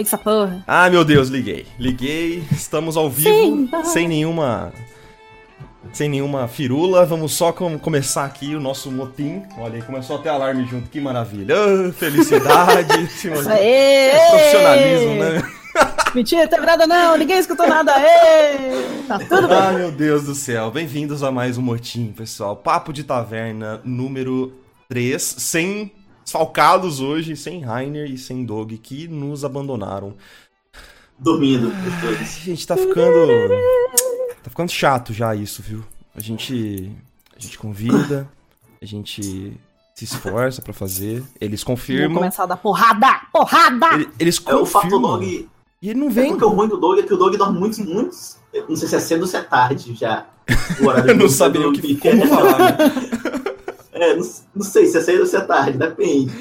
Essa porra. Ah, meu Deus, liguei. Liguei, estamos ao vivo, Sim, sem nenhuma. Sem nenhuma firula. Vamos só com- começar aqui o nosso motim. Olha aí, começou até alarme junto, que maravilha. Ah, felicidade. Esse motim. Aê! Profissionalismo, né? Mentira, teve nada não, ninguém escutou nada. Aê! Tá tudo bem. Ah, meu Deus do céu. Bem-vindos a mais um motim, pessoal. Papo de taverna número 3, sem falcados hoje, sem Rainer e sem Dog, que nos abandonaram. Dormindo, os dois. Gente tá ficando. Tá ficando chato já isso, viu? A gente. A gente convida, a gente se esforça pra fazer, eles Vamos confirmam. começar a dar porrada! Porrada! ele- Eles É o fato confirmam. dog. E ele não É vem. porque o ruim do dog é que o dog dorme muito, muito. Não sei se é cedo ou se é tarde já. O horário Eu não sabia o que como falar. né? É, não, não sei se é cedo ou se é tarde, depende.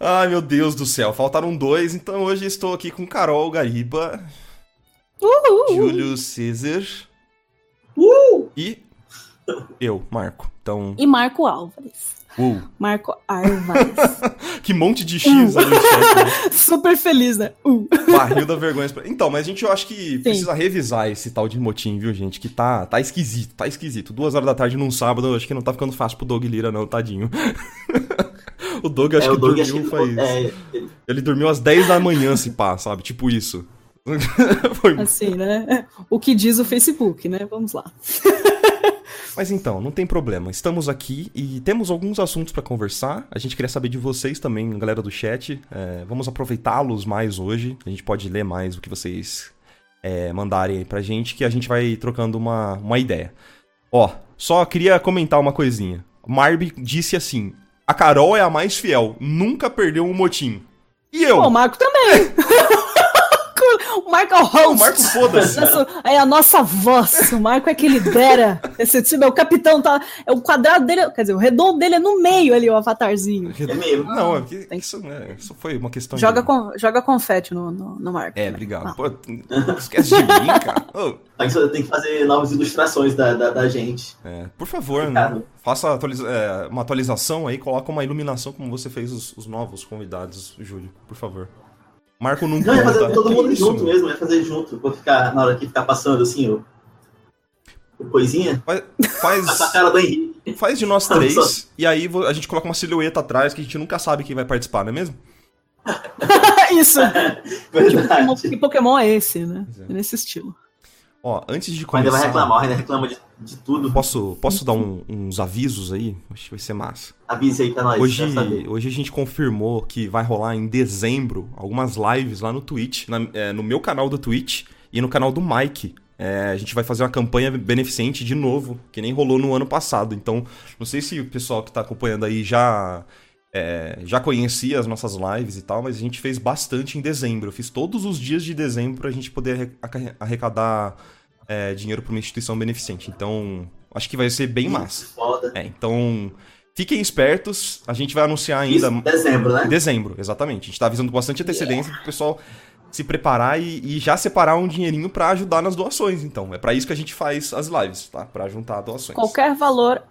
Ai, meu Deus do céu, faltaram dois, então hoje estou aqui com Carol Gariba, Uhul! Júlio César Uh! e eu, Marco. Então, E Marco Álvares. Uh, Marco Álvares. que monte de X ali né? Super feliz, né? Uh. Barril da vergonha. Então, mas a gente eu acho que precisa revisar esse tal de motim, viu, gente? Que tá, tá esquisito, tá esquisito. Duas horas da tarde num sábado, eu acho que não tá ficando fácil pro Doug Lira, não, tadinho. o Doug acho é, que o dog dormiu acho que. faz. É, ele- Ele dormiu às 10 da manhã, se pá, sabe? Tipo isso. Foi Assim, né? O que diz o Facebook, né? Vamos lá. Mas então, não tem problema. Estamos aqui e temos alguns assuntos pra conversar. A gente queria saber de vocês também, galera do chat. É, vamos aproveitá-los mais hoje. A gente pode ler mais o que vocês é, mandarem aí pra gente, que a gente vai trocando uma, uma ideia. Ó, só queria comentar uma coisinha. Marby disse assim: a Carol é a mais fiel, nunca perdeu um motim. E eu? Pô, o Marco também. o Marco é o host. o Marco, foda-se. É a nossa voz. O Marco é que lidera esse time. É o capitão, tá? É o quadrado dele, quer dizer, o redondo dele é no meio ali, o avatarzinho. É mesmo. Não, é que Tem- isso, né, isso foi uma questão Joga, de... com, joga confete no, no, no Marco. É, né? obrigado. Ah. Pô, esquece de mim, cara. Ô, Tem que- Tem que fazer novas ilustrações da, da, da gente. É, por favor, né? Faça atualiza- é, uma atualização aí, coloca uma iluminação como você fez os, os novos convidados, Júlio, por favor. Marco não Não, ia fazer conta. todo mundo isso, junto meu? mesmo, ia fazer junto. Vou ficar, na hora que ficar passando assim, o. o coisinha. Faz, faz, cara do Henrique. faz de nós três, e aí a gente coloca uma silhueta atrás que a gente nunca sabe quem vai participar, não é mesmo? Isso. Que Pokémon, Verdade. que Pokémon é esse, né? É. É nesse estilo. Ó, antes de O Ainda vai começar, reclamar, ainda reclama de, de tudo. posso, posso dar um- uns avisos aí? Acho que vai ser massa. Avise aí pra nós. Hoje, hoje a gente confirmou que vai rolar em dezembro algumas lives lá no Twitch, na- é, no meu canal do Twitch e no canal do Mike. É, a gente vai fazer uma campanha beneficente de novo, que nem rolou no ano passado. Então, não sei se o pessoal que tá acompanhando aí já, é, já conhecia as nossas lives e tal, mas a gente fez bastante em dezembro. Eu fiz todos os dias de dezembro pra gente poder arre- arre- arrecadar é, dinheiro pra uma instituição beneficente. Então, acho que vai ser bem massa. Foda. É, então fiquem espertos. A gente vai anunciar ainda Isso em dezembro, né? em dezembro, exatamente. A gente tá avisando com bastante antecedência pro pessoal se preparar e, e já separar um dinheirinho pra ajudar nas doações, então. É pra isso que a gente faz as lives, tá? Pra juntar doações. Qualquer valor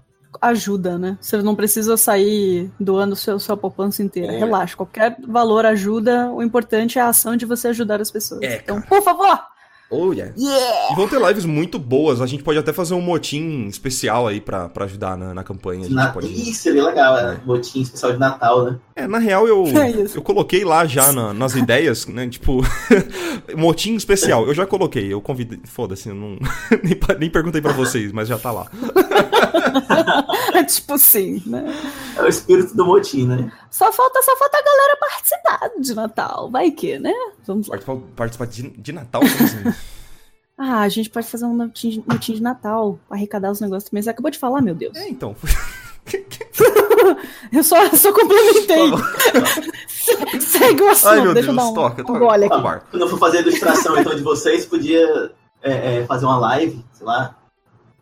ajuda, né? Você não precisa sair doando seu, sua poupança inteira. É. Relaxa, qualquer valor ajuda. O importante é a ação de você ajudar as pessoas. É, então, cara. por favor! Oh, yeah. Yeah! E vão ter lives muito boas. A gente pode até fazer um motim especial aí pra, pra ajudar na, na campanha. Na... pode... Isso seria legal, é. Botinho especial de Natal, né? É, na real, eu, É eu coloquei lá já na- nas ideias, né? Tipo, motim especial. Eu já coloquei, eu convidei. Foda-se, eu não. nem, nem perguntei pra vocês, mas já tá lá. tipo assim, né? É o espírito do motim, né? Só falta, só falta a galera participar de Natal. Vai que, né? Vamos lá. Participar, participar de, de Natal? Como assim? Ah, a gente pode fazer um motim de, motim de Natal, arrecadar os negócios também. Você acabou de falar, meu Deus. É, então. Eu só, só complementei. Segue o assunto. Ai, meu Deixa Deus, eu dar um, toca, um toca. aqui. Ah. Quando eu for fazer a ilustração então de vocês, podia é, é, fazer uma live, sei lá,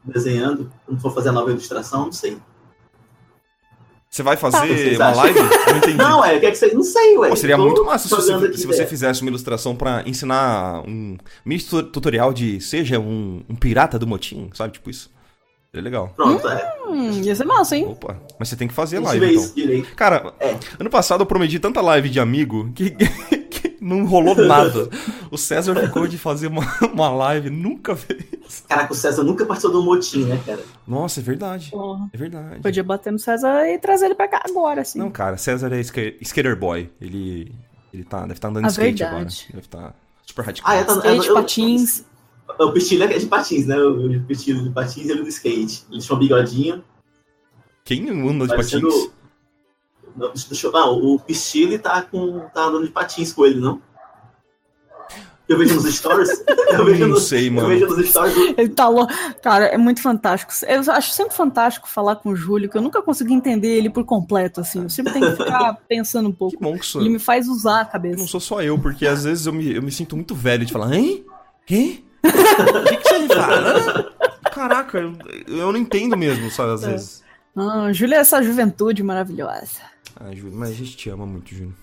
desenhando. Quando for fazer a nova ilustração, não sei. Você vai Tá, fazer vocês uma acham? live? Não entendi. Não, é, o que é que você. Não sei, ué. Pô, seria Tô muito massa se você, se você fizesse uma ilustração pra ensinar um mini tu- tutorial de seja um, um pirata do motim, sabe? Tipo isso. Seria legal. Pronto, é. Hum, ia ser massa, hein? Opa, mas você tem que fazer live, vê então. isso direito. Cara, É. ano passado eu prometi tanta live de amigo que não rolou nada. O César ficou de fazer uma, uma live, nunca fez. Caraca, o César nunca participou do motim, né, cara? Nossa, é verdade. Porra. É verdade. Podia bater no César e trazer ele pra cá agora, assim. Não, cara, César é ska- skater boy. Ele, ele tá, deve estar andando Ah, de skate verdade. agora. Deve estar super radical. Ah, é, tá- Skate, eu- patins. O Pistilho é de patins, né? O Pistilho de patins e ele do skate. Eles tinham um bigodinho. Quem anda de Parecendo- patins? Não, deixa eu- não, o Pistilho tá, com, tá andando de patins com ele, não? Eu vejo nos stories. Eu vejo Não nos, sei, Eu mano. vejo nos stories. Ele tá louco. Cara, é muito fantástico. Eu acho sempre fantástico falar com o Júlio, que eu nunca consegui entender ele por completo, assim. Eu sempre tenho que ficar pensando um Que pouco. bom que sou. Ele me faz usar a Não cabeça. sou só eu, porque às vezes eu me, eu me sinto muito velho de falar, hein? Hein? O que, que você fala? Caraca, eu, eu não entendo mesmo, sabe, às É. vezes. Ah, o Júlio é essa juventude maravilhosa. Ai, Júlio, mas a gente te ama muito, Júlio.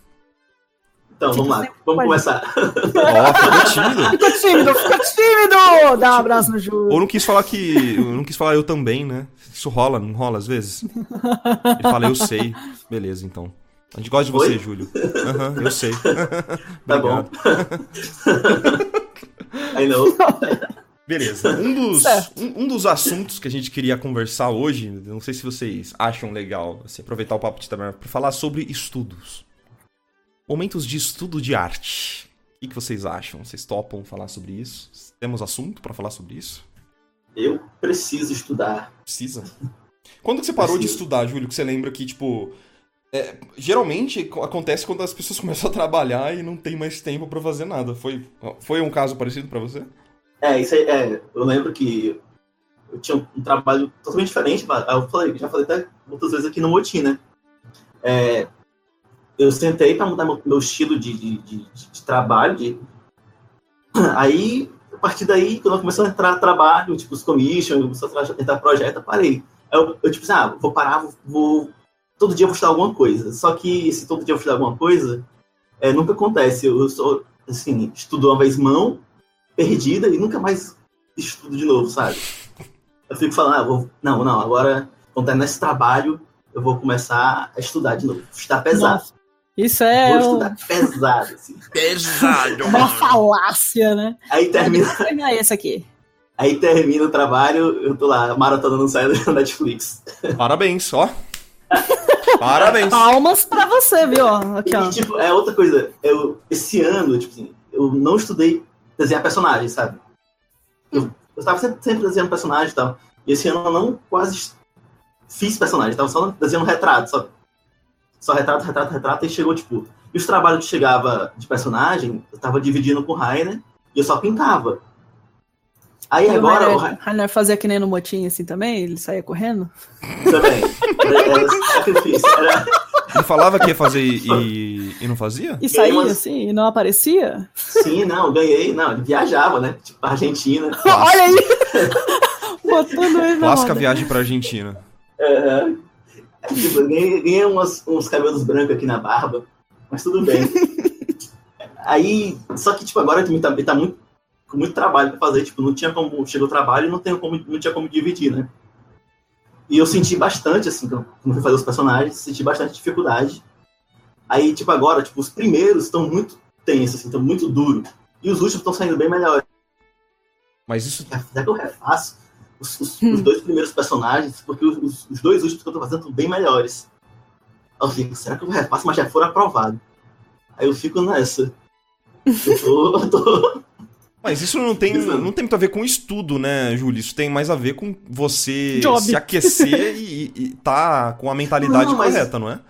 Então, vamos lá. Vamos começar. Ó, ficou tímido. Fica tímido, fica tímido! Dá um abraço no Júlio. Ou não quis falar que. Eu não quis falar eu também, né? Isso rola, não rola às vezes? Ele fala, eu sei. Beleza, então. A gente gosta de você, Oi? Júlio. Aham, eu sei. Tá bom. Aí não. Beleza. Um dos, um, um dos assuntos que a gente queria conversar hoje, não sei se vocês acham legal assim, aproveitar o papo de Taberna para falar sobre estudos. Momentos de estudo de arte. O que, que vocês acham? Vocês topam falar sobre isso? Temos assunto para falar sobre isso? Eu preciso estudar. Precisa. Quando que você parou de Preciso. estudar, Júlio? Que você lembra que, tipo. é, geralmente co- acontece quando as pessoas começam a trabalhar e não tem mais tempo pra fazer nada. Foi, foi um caso parecido pra você? É, isso aí, é, eu lembro que eu tinha um trabalho totalmente diferente, mas eu falei, já falei até muitas vezes aqui no Motim, né? É, eu sentei para mudar meu, meu estilo de, de, de- de trabalho, de- aí, a partir daí, quando comecei a entrar trabalho, tipo, os commission, começou a tra- entrar projeto, eu parei. Eu, eu tipo assim, ah, vou parar, vou, todo dia vou estudar alguma coisa. Só que esse todo dia eu vou estudar alguma coisa, é, nunca acontece. Eu, eu sou, assim, estudo uma vez mão, perdida e nunca mais estudo de novo, sabe? Eu fico falando, ah, vou, não, não, agora, quando tá nesse trabalho, eu vou começar a estudar de novo. Estudar pesado. Nossa, Isso é vou um- estudar pesado, assim. Pesado, uma falácia, né? Aí termina, Vou terminar esse aqui. aí termina o trabalho, eu tô lá, maratona não sai da Netflix. Parabéns, ó. Parabéns. Palmas pra você, viu? ó? Aqui, ó. E, tipo, é outra coisa, eu, esse ano, tipo assim, eu não estudei desenhar personagem, sabe? Eu, eu tava sempre, sempre desenhando personagem e tal. E esse ano eu não quase fiz personagem, tava só desenhando retrato, só, só retrato, retrato, retrato, e chegou, tipo. E os trabalhos que chegava de personagem, eu tava dividindo com o Rainer e eu só pintava. Aí E o agora o Rainer- Rainer Rainer fazia que nem no motim assim também? Ele saía correndo? também. Era, era sacrifício. Era, Ele falava que ia fazer e, e não fazia? E saía umas- assim e não aparecia? sim, não, ganhei. Não, ele viajava, né? Tipo, pra Argentina. Olha aí! Botando ele Clássica viagem pra Argentina. Aham. Tipo, ganhei, ganhei umas- uns cabelos brancos aqui na barba, mas tudo bem. Aí, só que, tipo, agora também tá, ele tá muito, com muito trabalho pra fazer, tipo, não tinha como, chegou o trabalho e não, tenho como, não tinha como dividir, né? E eu senti bastante, assim, quando eu fui fazer os personagens, senti bastante dificuldade. Aí, tipo, agora, tipo, os primeiros estão muito tensos, assim, estão muito duros. E os últimos estão saindo bem melhores. Mas isso. Será que eu refaço os, os- os dois primeiros personagens? Porque os, os- os dois últimos que eu tô fazendo estão bem melhores. Aí eu fico, será que eu refaço? Mas já foram aprovados. Aí eu fico nessa. Eu tô. eu tô- Mas isso não tem, não tem muito a ver com estudo, né, Júlio? Isso tem mais a ver com você Job. se aquecer e, e tá com a mentalidade Não, mas- correta, não é?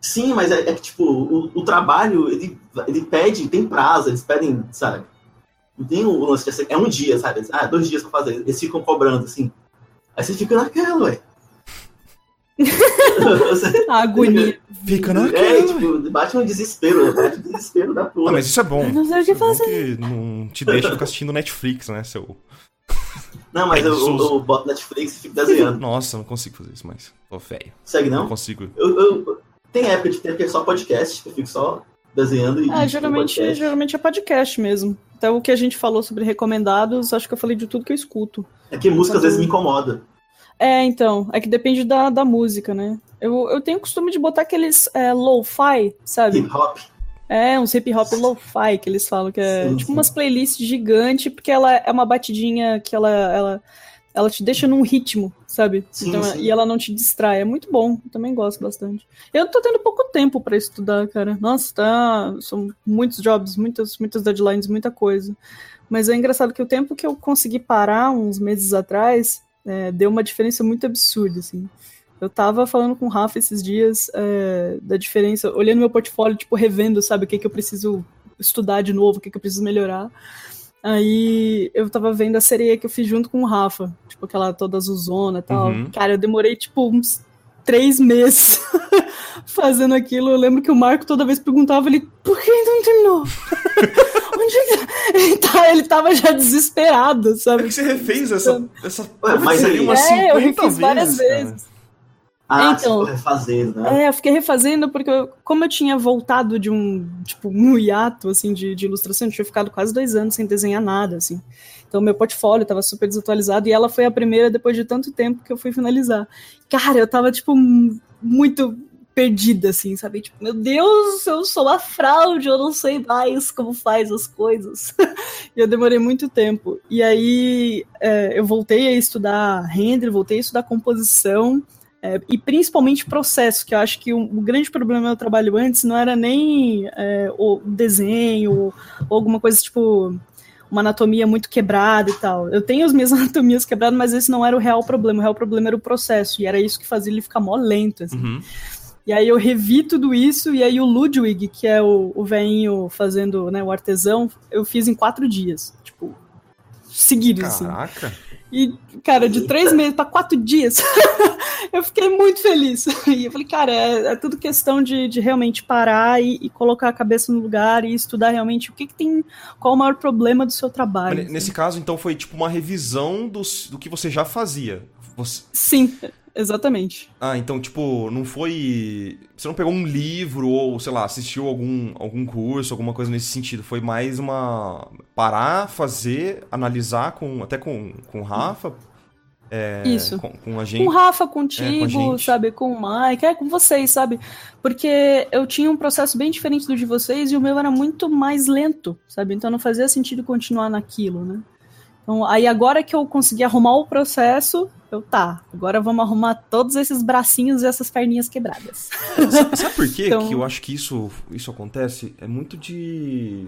Sim, mas é, é que, tipo, o, o trabalho, ele, ele pede, tem prazo, eles pedem, sabe? Não tem o lance de É um dia, sabe? Ah, dois dias pra fazer. Eles ficam cobrando, assim. Aí você fica naquela, ué. A agonia. Fica na é, tipo, bate um desespero, bate um desespero da Ah, porra. mas isso é bom. Eu não sei o que É fazer. que não te deixa ficar assistindo Netflix, né, seu... Não, mas eu, eu, eu boto Netflix e fico desenhando. Nossa, não consigo fazer isso mais. Tô velho. Segue Não não? consigo. Eu, eu- tem época de tempo que é só podcast, que eu fico só desenhando e. É, e geralmente, podcast. geralmente é podcast mesmo. Então o que a gente falou sobre recomendados, acho que eu falei de tudo que eu escuto. É que música às vezes me incomoda. É, então, é que depende da, da música, né? Eu, eu tenho o costume de botar aqueles é, lo-fi, sabe? Hip hop. É, um hip hop lo-fi que eles falam, que é sim, tipo sim. umas playlists gigantes, porque ela é uma batidinha que ela, ela, ela te deixa num ritmo, sabe? Sim, então, e ela não te distrai. É muito bom, eu também gosto bastante. Eu tô tendo pouco tempo para estudar, cara. Nossa, tá. São muitos jobs, muitas, muitas deadlines, muita coisa. Mas é engraçado que o tempo que eu consegui parar uns meses atrás é, deu uma diferença muito absurda, assim. Eu tava falando com o Rafa esses dias é, da diferença, olhando meu portfólio, tipo, revendo, sabe, o que, que eu preciso estudar de novo, o que, que eu preciso melhorar. Aí eu tava vendo a sereia que eu fiz junto com o Rafa, tipo, aquela toda azulzona e tal. Uhum. Cara, eu demorei, tipo, uns três meses fazendo aquilo. Eu lembro que o Marco toda vez perguntava ele, por que ainda não terminou? Onde é que... ele, tá, ele tava já desesperado, sabe? É que você refez essa. essa Ué, mas aí, umas é, eu refiz várias vezes. Cara. Ah, então, refazendo, né? É, eu fiquei refazendo porque eu, como eu tinha voltado de um, tipo, um hiato, assim, de, de ilustração, eu tinha ficado quase dois anos sem desenhar nada, assim. Então, meu portfólio estava super desatualizado e ela foi a primeira depois de tanto tempo que eu fui finalizar. Cara, eu tava, tipo, muito perdida, assim, sabe? Tipo, meu Deus, eu sou uma fraude, eu não sei mais como faz as coisas. e eu demorei muito tempo. E aí, é, eu voltei a estudar render, voltei a estudar composição, é, e principalmente processo, que eu acho que o, o, grande problema do trabalho antes não era nem é, o desenho ou, ou, alguma coisa tipo uma anatomia muito quebrada e tal. Eu tenho as minhas anatomias quebradas, mas esse não era o real problema. O real problema era o processo, e era isso que fazia ele ficar mó lento. Assim. Uhum. E aí eu revi tudo isso, e aí o Ludwig, que é o, o veinho fazendo né, o artesão, eu fiz em quatro dias. Tipo, seguidos. Assim. Caraca! Assim. E, cara, de três meses para quatro dias, eu fiquei muito feliz. E eu falei, cara, é, é tudo questão de, de realmente parar e, e, colocar a cabeça no lugar e estudar realmente o que, que tem, qual o maior problema do seu trabalho. Mas, nesse caso, então, foi tipo uma revisão dos, do que você já fazia. Você... Sim, Exatamente. Ah, então, tipo, não foi. Você não pegou um livro ou, sei lá, assistiu algum, algum curso, alguma coisa nesse sentido. Foi mais uma. parar, fazer, analisar com até com, com o Rafa. É, Isso. Com, com, a gente. Com o Rafa, contigo, é, com sabe? Com o Mike, é com vocês, sabe? Porque eu tinha um processo bem diferente do de vocês e o meu era muito mais lento, sabe? Então não fazia sentido continuar naquilo, né? Então, aí agora que eu consegui arrumar o processo, eu tá, agora vamos arrumar todos esses bracinhos e essas perninhas quebradas. Sabe, sabe por quê então... que eu acho que isso, isso acontece? É muito de.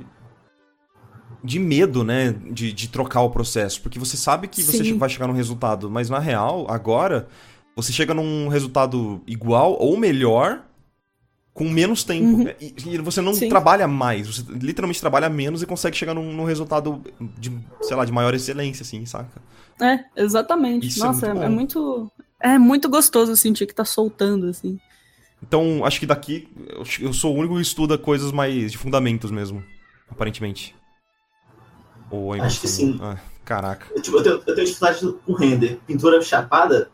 De medo, né? De, de trocar o processo. Porque você sabe que você Sim. vai chegar num resultado, mas na real, agora, você chega num resultado igual ou melhor com menos tempo. Uhum. E, e, você não Sim. trabalha mais, você literalmente trabalha menos e consegue chegar num, num, resultado de, sei lá, de maior excelência, assim, saca? É, exatamente. Isso é Nossa, é muito, é, é muito, é muito gostoso sentir que tá soltando, assim. Então, acho que daqui eu sou o único que estuda coisas mais de fundamentos mesmo, aparentemente. Ou acho que sim. Ah, caraca. Eu, tipo, eu tenho, eu tenho dificuldade com render. Pintura chapada,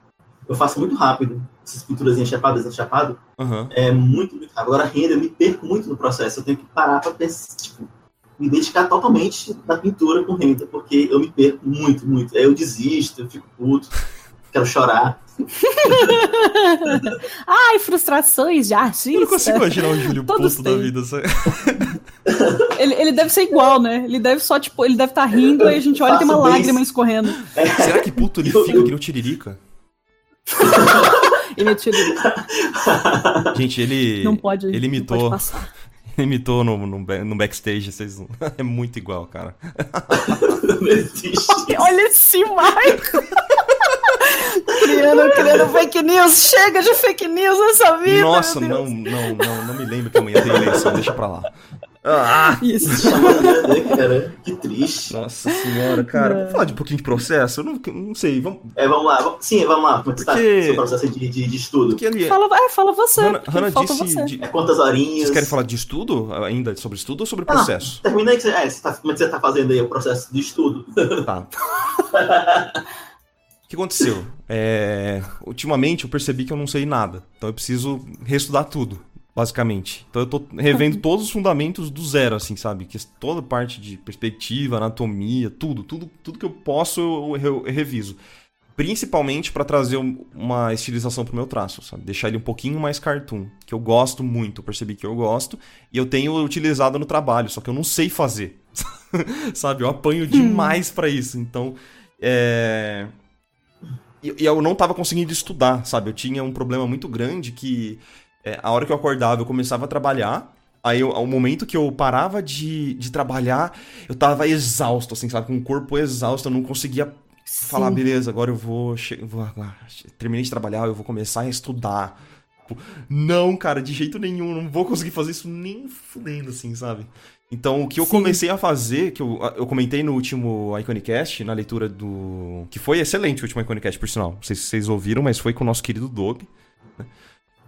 eu faço muito rápido essas pinturas enchapadas, enchapado, uhum. é muito, muito rápido. Agora, renda, eu me perco muito no processo. Eu tenho que parar para tipo, me dedicar totalmente na pintura com renda, porque eu me perco muito, muito. Aí eu desisto, eu fico puto, quero chorar. Ai, frustrações de artista. Eu não consigo imaginar o Júlio Todos puto da vida. ele, ele deve ser igual, né? Ele deve só, tipo, ele deve estar tá rindo e a gente olha e tem uma lágrima escorrendo. Será que puto ele fica que nem o Tiririca? Ele é Gente, ele. Não pode. Ele imitou. Não pode passar. Ele imitou no, no, no backstage, vocês... é muito igual, cara. Olha esse Marco! criando, criando fake news. Chega de fake news nessa vida. Nossa, não, não, não, não me lembro que amanhã tem eleição, deixa pra lá. Ah! Isso. cara, que triste. Nossa senhora, cara. Vamos falar de um pouquinho de processo? Eu não, não sei. Vamos... É, vamos lá. Sim, vamos lá. É que Porque... está seu processo de, de, de estudo? Porque ali... fala, é, fala você. Hannah, disse. Você. De... É quantas horinhas? Vocês querem falar de estudo ainda? Sobre estudo ou sobre ah, processo? termina aí que você, é, você tá, como é que você tá fazendo aí o processo de estudo. Tá. O que aconteceu? É, ultimamente eu percebi que eu não sei nada. Então eu preciso reestudar tudo basicamente. Então eu tô revendo todos os fundamentos do zero, assim, sabe? Que toda parte de perspectiva, anatomia, tudo, tudo, tudo que eu posso eu, eu, eu reviso. principalmente para trazer uma estilização pro meu traço, sabe? Deixar ele um pouquinho mais cartoon, que eu gosto muito, percebi que eu gosto, e eu tenho utilizado no trabalho, só que eu não sei fazer. sabe? Eu apanho hum. demais para isso. Então, é e, eu não tava conseguindo estudar, sabe? Eu tinha um problema muito grande que é, a hora que eu acordava eu começava a trabalhar, Aí, ao momento que eu parava de, de trabalhar, eu tava exausto, assim, sabe? Com o corpo exausto, eu não conseguia Sim. falar, beleza, agora eu vou, vou ah, terminei de trabalhar, eu vou começar a estudar. Tipo, não, cara, de jeito nenhum, não vou conseguir fazer isso nem fudendo, assim, sabe? Então, o que eu Sim. comecei a fazer, que eu, eu comentei no último Iconicast, na leitura do. que foi excelente o último Iconicast, por sinal. Não sei se vocês ouviram, mas foi com o nosso querido Doug. Né?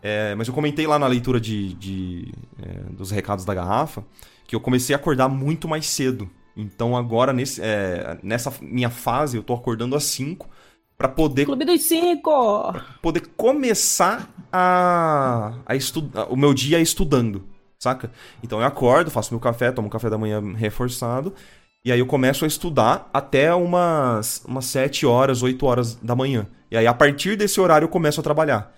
É, mas eu comentei lá na leitura de, de é, dos recados da garrafa que eu comecei a acordar muito mais cedo. Então agora, nesse, é, nessa minha fase, eu tô acordando às 5 para poder. Clube dos 5! Poder começar a, a estudar o meu dia estudando, saca? Então eu acordo, faço meu café, tomo café da manhã reforçado. E aí eu começo a estudar até umas, umas 7 horas, 8 horas da manhã. E aí, a partir desse horário, eu começo a trabalhar.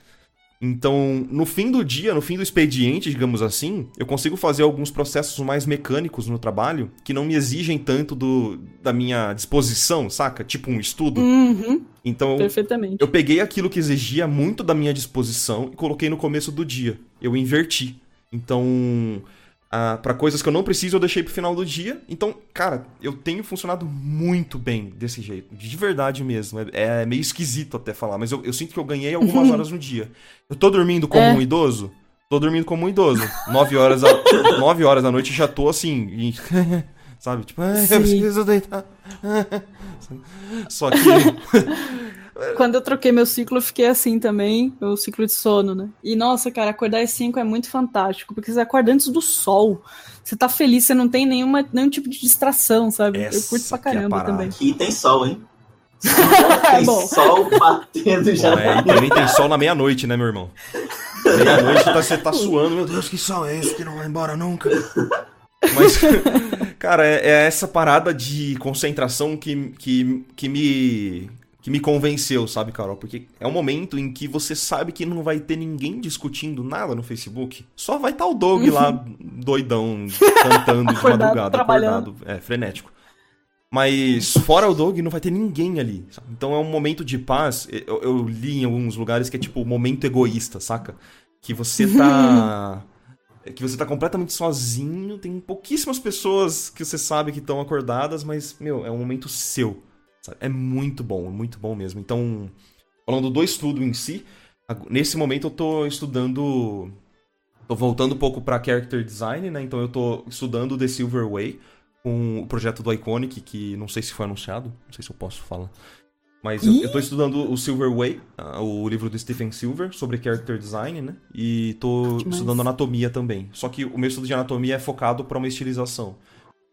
Então, no fim do dia, no fim do expediente, digamos assim, eu consigo fazer alguns processos mais mecânicos no trabalho que não me exigem tanto do, da minha disposição, saca? Tipo um estudo. Uhum. Então, Perfeitamente. eu peguei aquilo que exigia muito da minha disposição e coloquei no começo do dia. Eu inverti. Então, Uh, para coisas que eu não preciso, eu deixei pro final do dia. Então, cara, eu tenho funcionado muito bem desse jeito. De verdade mesmo. É, é meio esquisito até falar, mas eu, eu, sinto que eu ganhei algumas horas no dia. Eu tô dormindo como é. um idoso? Tô dormindo como um idoso. Nove horas, a, nove horas da noite já tô assim. sabe? Tipo, ah, eu preciso deitar. Só que. Quando eu troquei meu ciclo, eu fiquei assim também, o ciclo de sono, né? E nossa, cara, acordar às 5 é muito fantástico, porque você acorda antes do sol. Você tá feliz, você não tem nenhuma, nenhum tipo de distração, sabe? Essa eu curto pra é caramba é também. Aqui tem sol, hein? tem é sol batendo já. Bom, é, também tem sol na meia-noite, né, meu irmão? Meia-noite tá, você tá suando, meu Deus, que sol é esse que não vai embora nunca? Mas, cara, é, é, essa parada de concentração que, que, que me que me convenceu, sabe, Carol? Porque é um momento em que você sabe que não vai ter ninguém discutindo nada no Facebook. Só vai estar tá o Doug uhum. lá, doidão, cantando de madrugada, acordado, é, frenético. Mas fora o Doug, não vai ter ninguém ali. Sabe? Então é um momento de paz. Eu, eu, li em alguns lugares que é tipo momento egoísta, saca? Que você tá. que você tá completamente sozinho, tem pouquíssimas pessoas que você sabe que estão acordadas, mas, meu, é um momento seu. Sabe? É muito bom, muito bom mesmo. Então, falando do estudo em si, nesse momento eu tô estudando. Tô voltando um pouco para character design, né? Então eu tô estudando The Silver Way com o projeto do Iconic, que não sei se foi anunciado, não sei se eu posso falar. Mas eu, eu tô estudando o Silver Way, o livro do Stephen Silver, sobre character design, né? E tô estudando anatomia também. Só que o meu estudo de anatomia é focado para uma estilização.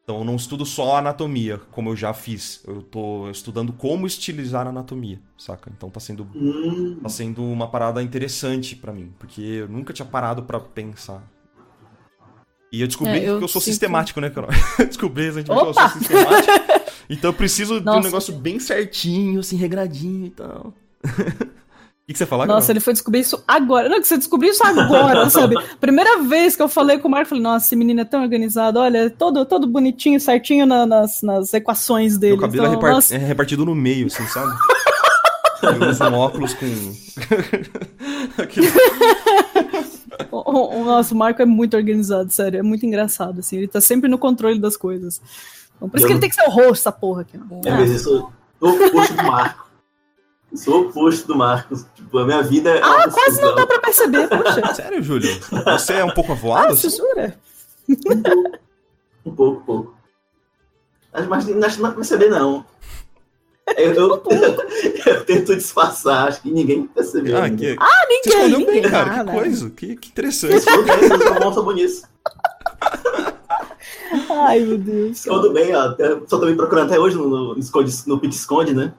Então eu não estudo só anatomia, como eu já fiz. Eu tô estudando como estilizar a anatomia, saca? Então tá sendo, hum. tá sendo uma parada interessante para mim, porque eu nunca tinha parado para pensar. E eu descobri é, eu que eu sou sinto... sistemático, né, Carol? descobri recentemente que eu sou sistemático. então eu preciso Nossa. de um negócio bem certinho, assim, regradinho e tal. O que, que, você falar? Nossa, ele foi descobrir isso agora. Não, que você descobriu isso agora, sabe? Primeira vez que eu falei com o Marco, falei, nossa, esse menino é tão organizado, olha, é todo, todo bonitinho, certinho na, nas, nas equações dele. Meu cabelo é então, é, repart... é, repartido no meio, assim, sabe? eu uso um óculos com. o, o, nosso Marco é muito organizado, sério, é muito engraçado, assim, ele tá sempre no controle das coisas. Então, por isso eu... que ele tem que ser o rosto, essa porra aqui. É, mas isso, o rosto do Marco. Sou o oposto do Marcos. Tipo, a minha vida é. Ah, quase não dá pra perceber, poxa. Sério, Júlio? Você é um pouco avoado? Ah, assim? jura? Um pouco, um pouco. Mas não dá pra perceber, não. Eu, eu, eu, tento disfarçar, acho que ninguém percebeu. Ah, que... ah ninguém! Você escolheu ninguém. bem, cara. Ah, que coisa. Que, que interessante. Eu sou bem, eu sou bom, sou bonito. Ai, meu Deus. Tudo bem, ó. Só tô me procurando até hoje no, no, no, no Pit Esconde, né?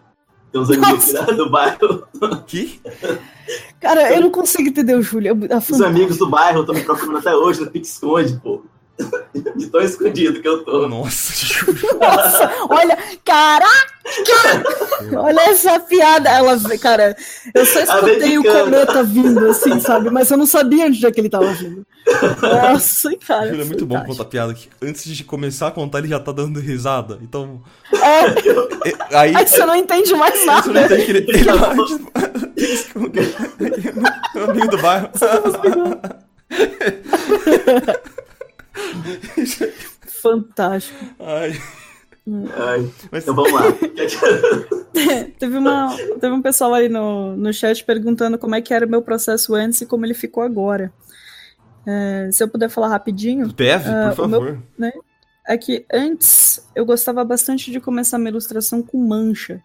Tem uns amigos aqui do bairro. Que? Cara, eu não consigo entender o Júlio. Os amigos do bairro estão me procurando até hoje no Pique Esconde, pô. De tão escondido que eu tô. Nossa. Nossa, olha, caraca! Olha essa piada. Ela, cara, eu só escutei o cometa vindo, assim, sabe? Mas eu não sabia onde é que ele tava vindo. Nossa, cara. Júlio, é muito bom contar piada que antes de começar a contar, ele já tá dando risada. Então. É. Aí, aí você não entende mais nada. Você não entende que ele. ele meu amigo do bairro. Fantástico. Ai. Ai, Mas... Então vamos lá. teve, uma, teve um pessoal aí no, no chat perguntando como é que era o meu processo antes e como ele ficou agora. É, se eu puder falar rapidinho. Deve, uh, por favor. Meu, né, é que antes eu gostava bastante de começar minha ilustração com mancha.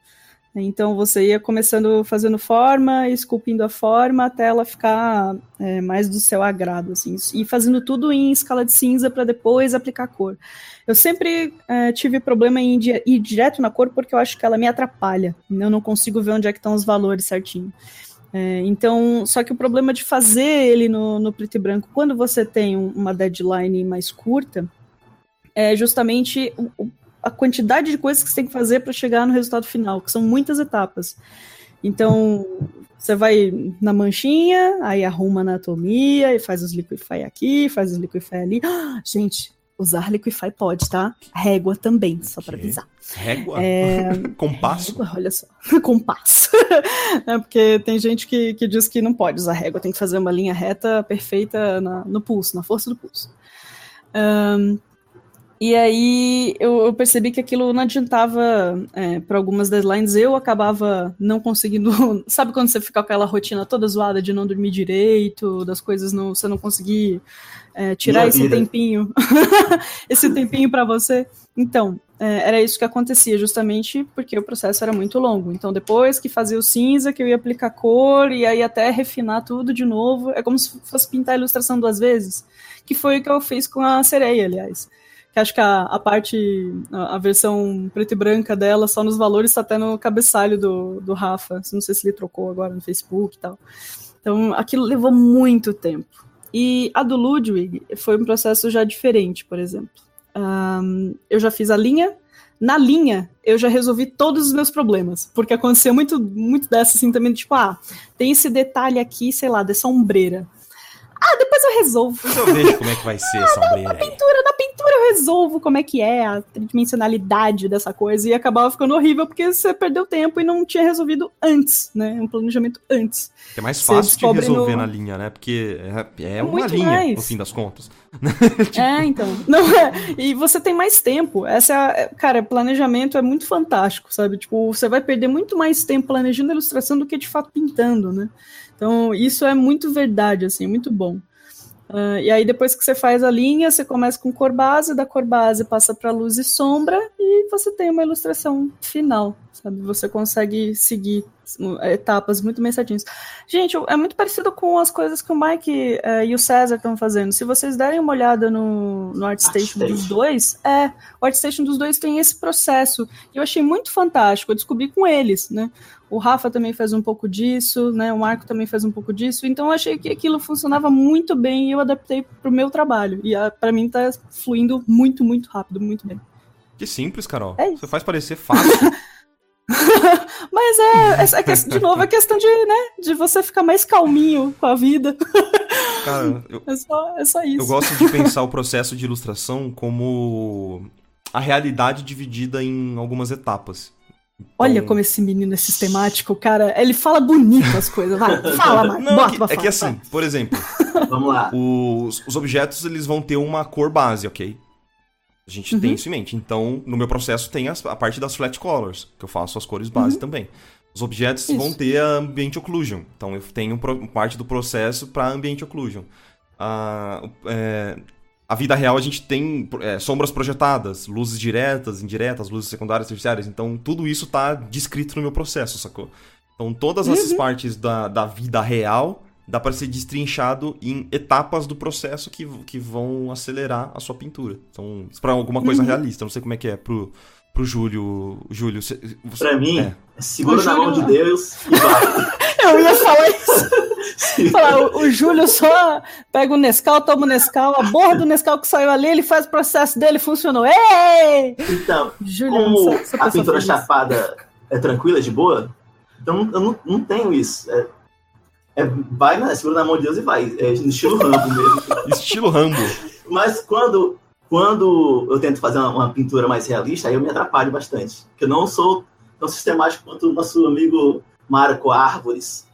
Então você ia começando fazendo forma, esculpindo a forma até ela ficar é, mais do seu agrado, assim, e fazendo tudo em escala de cinza para depois aplicar cor. Eu sempre é, tive problema em ir direto na cor porque eu acho que ela me atrapalha. Eu não consigo ver onde é que estão os valores certinho. É, então, só que o problema de fazer ele no, no preto e branco, quando você tem um, uma deadline mais curta, é justamente o, a quantidade de coisas que você tem que fazer para chegar no resultado final, que são muitas etapas. Então, você vai na manchinha, aí arruma a anatomia, e faz os liquify aqui, faz os liquify ali. Ah, gente, usar liquify pode, tá? Régua também, só para avisar. Régua? É... Compasso? Régua, olha só, compasso. é porque tem gente que, que diz que não pode usar régua, tem que fazer uma linha reta perfeita na, no pulso, na força do pulso. Um, e aí eu, eu, percebi que aquilo não adiantava é, para algumas deadlines. Eu acabava não conseguindo. Sabe quando você fica com aquela rotina toda zoada de não dormir direito, das coisas não. Você não conseguir é, tirar esse tempinho. esse tempinho para você. Então, é, era isso que acontecia, justamente porque o processo era muito longo. Então, depois que fazia o cinza, que eu ia aplicar cor, e aí até refinar tudo de novo. É como se fosse pintar a ilustração duas vezes. Que foi o que eu fiz com a sereia, aliás que acho que a, a parte, a, a, versão preta e branca dela, só nos valores, está até no cabeçalho do, do Rafa. Não sei se ele trocou agora no Facebook e tal. Então, aquilo levou muito tempo. E a do Ludwig foi um processo já diferente, por exemplo. Um, eu já fiz a linha. Na linha, eu já resolvi todos os meus problemas. Porque aconteceu muito, muito dessa, assim, também, tipo, ah, tem esse detalhe aqui, sei lá, dessa ombreira. Ah, depois eu resolvo. Depois eu vejo como é que vai ser ah, essa ombreira. Na, na pintura, na pintura eu resolvo como é que é a tridimensionalidade dessa coisa. E acabava ficando horrível porque você perdeu tempo e não tinha resolvido antes, né? Um planejamento antes. É mais fácil de resolver no... na linha, né? Porque é, é, uma linha, mais. no fim das contas. tipo... É, então. Não é. E você tem mais tempo. Essa é a... Cara, planejamento é muito fantástico, sabe? Tipo, você vai perder muito mais tempo planejando a ilustração do que de fato pintando, né? Então, isso é muito verdade, assim, muito bom. Uh, e aí, depois que você faz a linha, você começa com cor base, da cor base passa para luz e sombra, e você tem uma ilustração final, sabe? Você consegue seguir etapas muito bem certinhas. Gente, é muito parecido com as coisas que o Mike uh, e o César estão fazendo. Se vocês derem uma olhada no, no ArtStation Art dos dois, é, o ArtStation dos dois tem esse processo. E eu achei muito fantástico, eu descobri com eles, né? O Rafa também faz um pouco disso, né? O Marco também faz um pouco disso. Então eu achei que aquilo funcionava muito bem e eu adaptei para o meu trabalho. E para mim tá fluindo muito, muito rápido, muito bem. Que simples, Carol. É Você faz parecer fácil. Mas é, é, é, de novo, é questão de, né, de você ficar mais calminho com a vida. Cara, eu, é, só, é só isso. Eu gosto de pensar o processo de ilustração como a realidade dividida em algumas etapas. Olha então... como esse menino é sistemático, cara. Ele fala bonito as coisas. Vai, fala, Marco. Não, Bota, é, que, é que assim, por exemplo, vamos lá. Os, os objetos eles vão ter uma cor base, ok? A gente uhum. tem isso em mente. Então, no meu processo tem a, a parte das flat colors, que eu faço as cores base uhum. também. Os objetos isso. vão ter a ambient occlusion. Então, eu tenho parte do processo para ambient occlusion. Ah, é, a vida real a gente tem é, sombras projetadas, luzes diretas, indiretas, luzes secundárias, terciárias. Então, tudo isso está descrito no meu processo, sacou? Então, todas essas uhum. partes da, da vida real dá para ser destrinchado em etapas do processo que, que vão acelerar a sua pintura. Então, para alguma coisa uhum. realista. Não sei como é que é pro, pro Júlio. Júlio você, pra mim, é. segura na mão de Deus e vai. Eu ia falar isso. falar, o, o, Júlio só pega o Nescau, toma o Nescau, a borra do Nescau que saiu ali, ele faz o processo dele, funcionou. Ei! Então, Júlio, como a pintura chapada é tranquila, de boa. Então eu não, não tenho isso. É, é, vai, né? Segura na mão de Deus e vai. É no estilo Rambo mesmo. Estilo Rambo. Mas quando, quando eu tento fazer uma, uma pintura mais realista, aí eu me atrapalho bastante. Porque eu não sou tão sistemático quanto o nosso amigo Marco Árvores.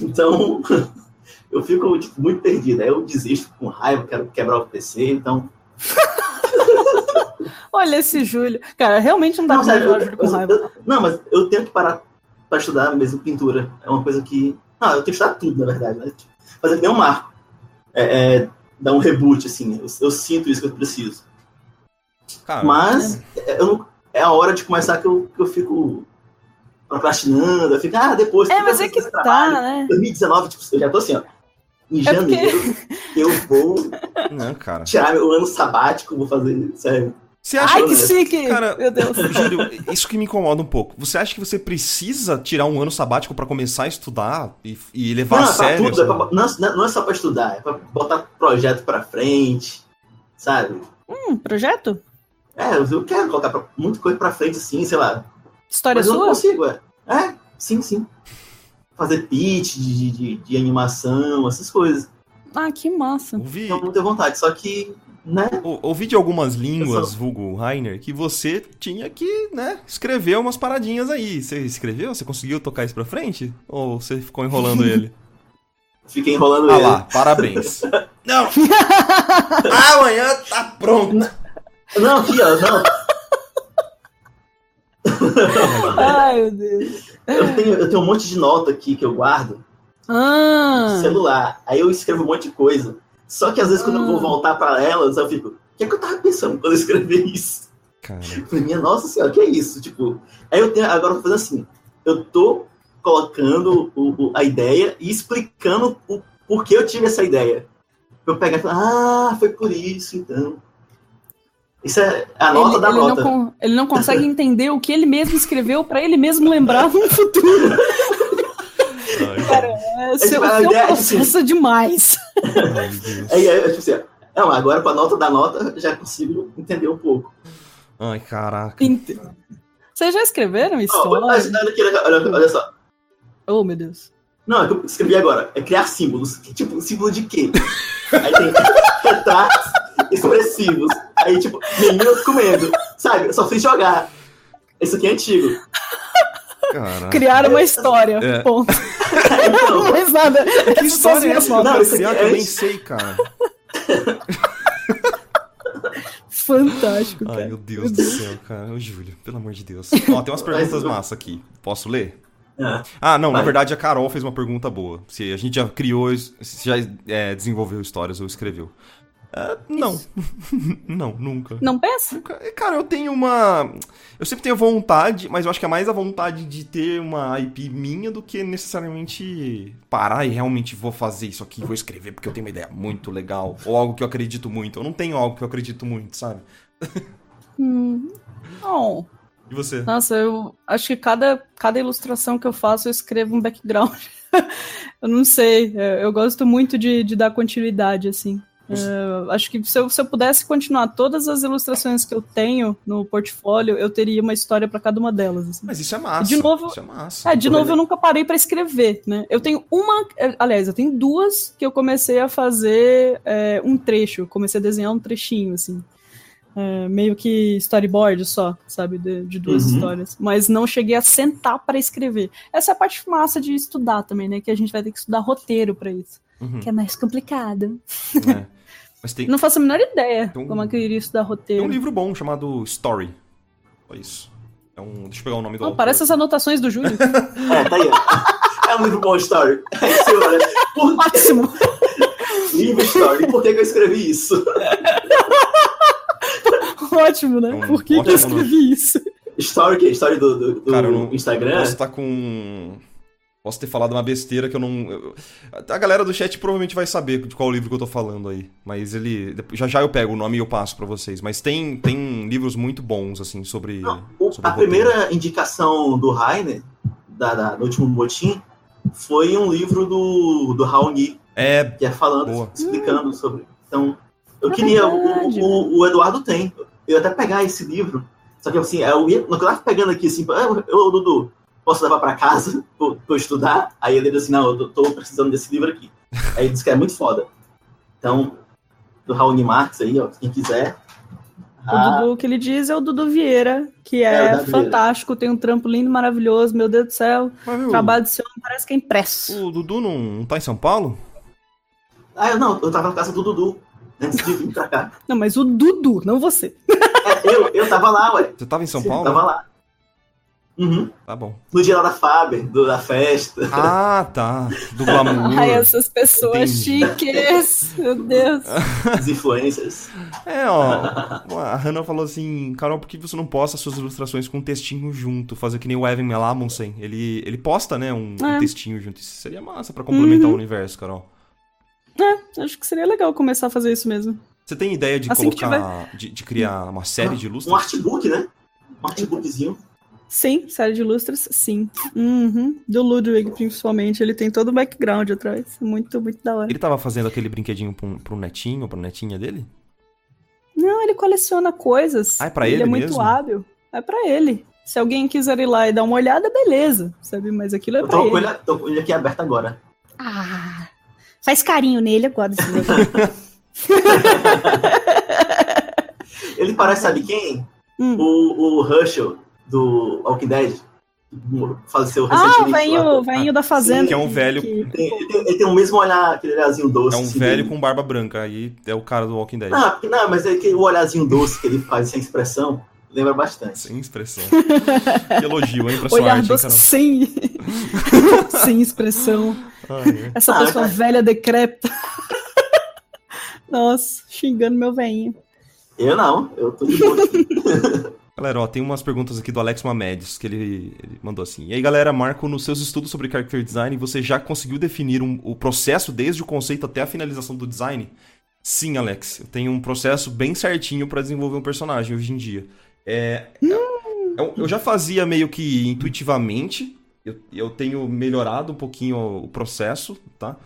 Então, eu fico tipo, muito perdido. Aí eu desisto com raiva, quero quebrar o PC, então. Olha esse Júlio. Cara, realmente não dá Não, pra sério, eu- com raiva. eu- não, mas eu tenho que parar para estudar mesmo pintura. É uma coisa que. Não, eu tenho que estudar tudo, na verdade. Né? Fazer nem um marco. É, é, dar um reboot, assim. Eu, eu sinto isso que eu preciso. Cara, Mas é, eu não- é a hora de começar que eu, que eu fico procrastinando. Eu fico, ah, depois. É, mas é eu que esse trabalho. tá, né? 2019, tipo, eu já tô assim, ó. Em É porque- janeiro, eu vou não, cara. tirar meu ano sabático, vou fazer, sério. Você acha Ai, que- que chique! Cara, Meu Deus. Júlio, isso que me incomoda um pouco. Você acha que você precisa tirar um ano sabático pra começar a estudar e, e levar não, a é pra sério? tudo, é pra- não, não é só pra estudar, é pra botar projeto pra frente, sabe? Hum, projeto? É, eu quero colocar pra- muita coisa pra frente, assim, sei lá. História Mas eu não sua? consigo, é. É, sim, sim. Fazer pitch de, de, de animação, essas coisas. Ah, que massa. Ouvi, Então, tenho vontade, só que, né? ou- ouvi de algumas línguas, Eu vulgo Rainer, que você tinha que, né, escrever umas paradinhas aí. Você escreveu? Você conseguiu tocar isso pra frente? Ou você ficou enrolando ele? Fiquei enrolando Ah ele. lá, parabéns. Não! Amanhã tá pronto! Não, aqui, ó, não. Ai, meu Deus. Eu tenho, eu tenho um monte de nota aqui que eu guardo Ah, celular. Aí eu escrevo um monte de coisa. Só que às vezes quando eu vou Ah. voltar pra elas, eu fico, o que é que eu tava pensando quando eu escrevi isso? Cara, Eu falei, minha nossa senhora, o que é isso? Tipo, aí eu tenho, agora eu vou fazer assim, eu tô colocando o- o- a ideia e explicando o porquê eu tive essa ideia. Eu pegar e falar, ah, foi por isso, então. Isso é a nota ele, da ele nota. Não ele não consegue entender o que ele mesmo escreveu pra ele mesmo lembrar no futuro. É, seu, tipo, a seu ideia é assim. processo é demais. ai, meu Deus. Aí, aí, tipo assim, ó, não, agora com a nota da nota eu já consigo entender um pouco. Ai, caraca. Ente- Vocês já escreveram história? olha, olha, aqui, olha, olha, só. Oh, meu Deus. Não, é que eu escrevi agora. É criar símbolos. Tipo, símbolo de quê? Aí tem retratos expressivos. Aí, tipo, meninas comendo. Sabe? Eu só fiz jogar. Isso aqui é antigo. Caraca. Criaram uma história. É. Ponto. Então, Mais nada. Que Essas são as história é essa que. Não, isso aqui criar que é eu nem antes- sei, cara? Fantástico, Ai, cara. meu Deus do céu, cara. Ô, Júlio, pelo amor de Deus. Ó, tem umas perguntas massa aqui. Posso ler? é. Ah, não, na Vai. verdade a Carol fez uma pergunta boa. Se a gente já criou, se já é, desenvolveu histórias ou escreveu. Ah, não. não, nunca. Não pensa? Nunca- Cara, eu tenho uma. Eu sempre tenho vontade, mas eu acho que é mais a vontade de ter uma IP minha do que necessariamente parar e realmente vou fazer isso aqui, vou escrever porque eu tenho uma ideia muito legal. Ou algo que eu acredito muito. Eu não tenho algo que eu acredito muito, sabe? Hum. Não. E você? Nossa, eu acho que cada, cada ilustração que eu faço eu escrevo um background. eu não sei. Eu gosto muito de, de dar continuidade, assim. É, acho que se eu, se eu pudesse continuar todas as ilustrações que eu tenho no portfólio, eu teria uma história para cada uma delas. assim. Mas isso é massa. De novo- Isso é massa. É, de novo, eu nunca parei para escrever, né? Eu tenho uma, é, aliás, eu tenho duas que eu comecei a fazer é, um trecho, comecei a desenhar um trechinho, assim. É, meio que storyboard só, sabe? De, de duas Uhum. histórias. Mas não cheguei a sentar para escrever. Essa é a parte massa de estudar também, né? Que a gente vai ter que estudar roteiro para isso. Uhum, Que é mais complicado. é. Mas tem, Não faço a menor ideia Tem um- como é que eu iria estudar tem roteiro. um livro bom chamado Story. Só isso. É um, deixa eu pegar o nome do autor. parece as anotações do Júlio. É, tá aí. ó. É um livro bom story. É, senhora. Por Ótimo. livro story? Por que, que eu escrevi isso? Ótimo, né? Um Por que, que eu escrevi isso? Story que? Story do, do, do Cara, não- Instagram? Posso estar com. Posso ter falado uma besteira que eu não. eu- A galera do chat provavelmente vai saber de qual livro que eu tô falando aí. Mas ele. Já já eu pego o nome e eu passo pra vocês. Mas tem, tem livros muito bons, assim, sobre. Não, o- sobre a roteiro. primeira indicação do Rainer, da, da- do último botim, foi um livro do, do Raoni, É. que é falando, Boa. explicando sobre. Então, eu É queria. O, o, o Eduardo tem. Eu ia até pegar esse livro. Só que assim, eu ia, eu tava pegando aqui, assim, ah, ô Dudu, posso levar para casa pra eu estudar? Aí ele disse assim, não, eu tô precisando desse livro aqui. Aí ele disse que é muito foda. Então, do Raul Marx aí, ó, quem quiser. O ah, Dudu que ele diz é o Dudu Vieira, que é, é fantástico, tem um trampo lindo, maravilhoso, meu Deus do céu. o trabalho de seu parece que é impresso. O Dudu não, não tá em São Paulo? Ah, eu não, eu tava na casa do Dudu, antes de vir pra cá. Não, mas o Dudu, não você. É, eu, eu tava lá, ué. Você tava em São Sim, Paulo? Eu tava lá. Uhum. Tá bom. No dia lá da Faber, do, da festa. Ah, tá. Do glamour. Ai, essas pessoas Entendi. chiques. Meu Deus. As influências. É, ó. A Hannah falou assim, Carol, por que você não posta suas ilustrações com um textinho junto? Fazer que nem o Evan Melamundsen. Ele, ele posta, né, um, é. um textinho junto. Isso seria massa pra complementar uhum. o universo, Carol. É, acho que seria legal começar a fazer isso mesmo. Você tem ideia de assim colocar, de, de, criar uma série de ilustres? Um artbook, né? Um artbookzinho. Sim, série de lustras, sim. Uhum. Do Ludwig, principalmente. Ele tem todo o background atrás. Muito, muito da hora. Ele tava fazendo aquele brinquedinho pro, pro netinho, pra netinha dele? Não, ele coleciona coisas. Ah, é pra ele, ele é mesmo? muito hábil. É pra ele. Se alguém quiser ir lá e dar uma olhada, beleza. Sabe? Mas aquilo é Eu pra tô ele. Com ele. Tô com ele aqui aberto agora. Ah, faz carinho nele, eu gosto desse Ele parece, sabe quem? Hum. O, o Herschel do Walking Dead. Faleceu ah, recentemente. Ah, o velhinho da Fazenda. Sim, que é um velho. Que... Ele, tem, ele, tem, ele, tem, o mesmo olhar, aquele olharzinho doce. É um assim, velho dele. com barba branca. Aí é o cara do Walking Dead. Não, não mas é que o olharzinho doce que ele faz sem expressão lembra bastante. Sem expressão. que elogio, hein, pra sua Olhar arte, doce hein, sem... sem expressão. Ah, é. Essa ah, pessoa velha decrépita. Nossa, xingando meu velhinho. Eu não, eu tô de boa. Galera, ó, tem umas perguntas aqui do Alex Mamedes, que ele, ele, mandou assim. E aí, galera, Marco, nos seus estudos sobre character design, você já conseguiu definir um, o processo desde o conceito até a finalização do design? Sim, Alex. Eu tenho um processo bem certinho para desenvolver um personagem hoje em dia. É, eu, eu, já fazia meio que intuitivamente. Eu, eu tenho melhorado um pouquinho o processo, tá?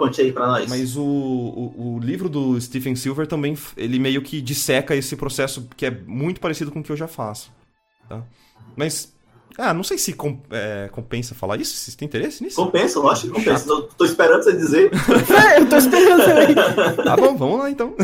Conte aí pra nós. Mas o, o, o, livro do Stephen Silver também, ele meio que disseca esse processo que é muito parecido com o que eu já faço. Tá? Mas, ah, não sei se com, é, compensa falar isso. Vocês têm interesse nisso? Compensa, lógico que compensa. Tô, tô, esperando você dizer. é, eu tô esperando você. Tá bom, vamos lá então.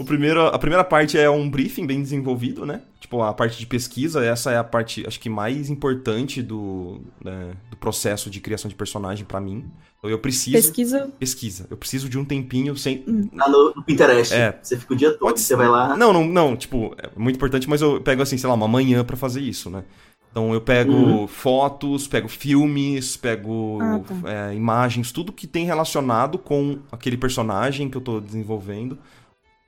o primeiro, a primeira parte é um briefing bem desenvolvido, né? Tipo, a parte de pesquisa, essa é a parte, acho que mais importante do, né, do processo de criação de personagem para mim. Então eu preciso. Pesquisa. Pesquisa. Eu preciso de um tempinho sem. Lá no, no Pinterest. É. Você fica o dia todo, Pode... você vai lá. Não, não, não. Tipo, é muito importante, mas eu pego assim, sei lá, uma manhã para fazer isso, né? Então eu pego uhum. fotos, pego filmes, pego ah, tá. é, imagens, tudo que tem relacionado com aquele personagem que eu tô desenvolvendo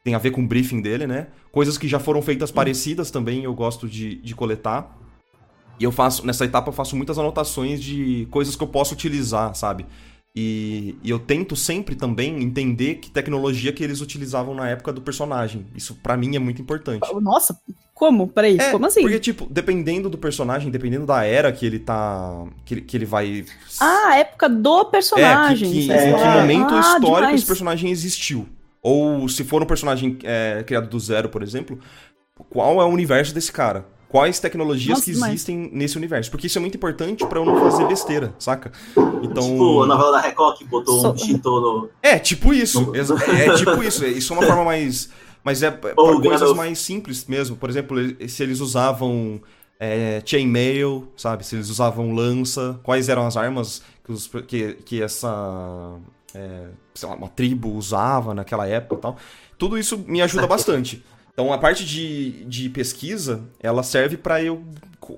tem a ver com o briefing dele, né? Coisas que já foram feitas hum. parecidas também eu gosto de, de coletar. E eu faço, nessa etapa eu faço muitas anotações de coisas que eu posso utilizar, sabe? E, e eu tento sempre também entender que tecnologia que eles utilizavam na época do personagem. Isso para mim é muito importante. Nossa, como? Peraí, é, como assim? Porque, tipo, dependendo do personagem, dependendo da era que ele tá. que, que ele vai. Ah, a época do personagem. É, que, que, é. em que momento ah, histórico demais. esse personagem existiu. Ou se for um personagem é, criado do zero, por exemplo, qual é o universo desse cara? Quais tecnologias Nossa, que existem nesse universo? Porque isso é muito importante para eu não fazer besteira, saca? Então. Tipo, a novela da Record que botou so... um Shinto no. É, tipo isso. No... É, tipo isso. Isso é uma forma mais. Mas é para coisas mais simples mesmo. Por exemplo, se eles usavam é, chainmail, sabe? Se eles usavam lança, quais eram as armas que, os, que, que essa é, sei lá, uma tribo usava naquela época e tal. Tudo isso me ajuda bastante. Então a parte de, de pesquisa, ela serve para eu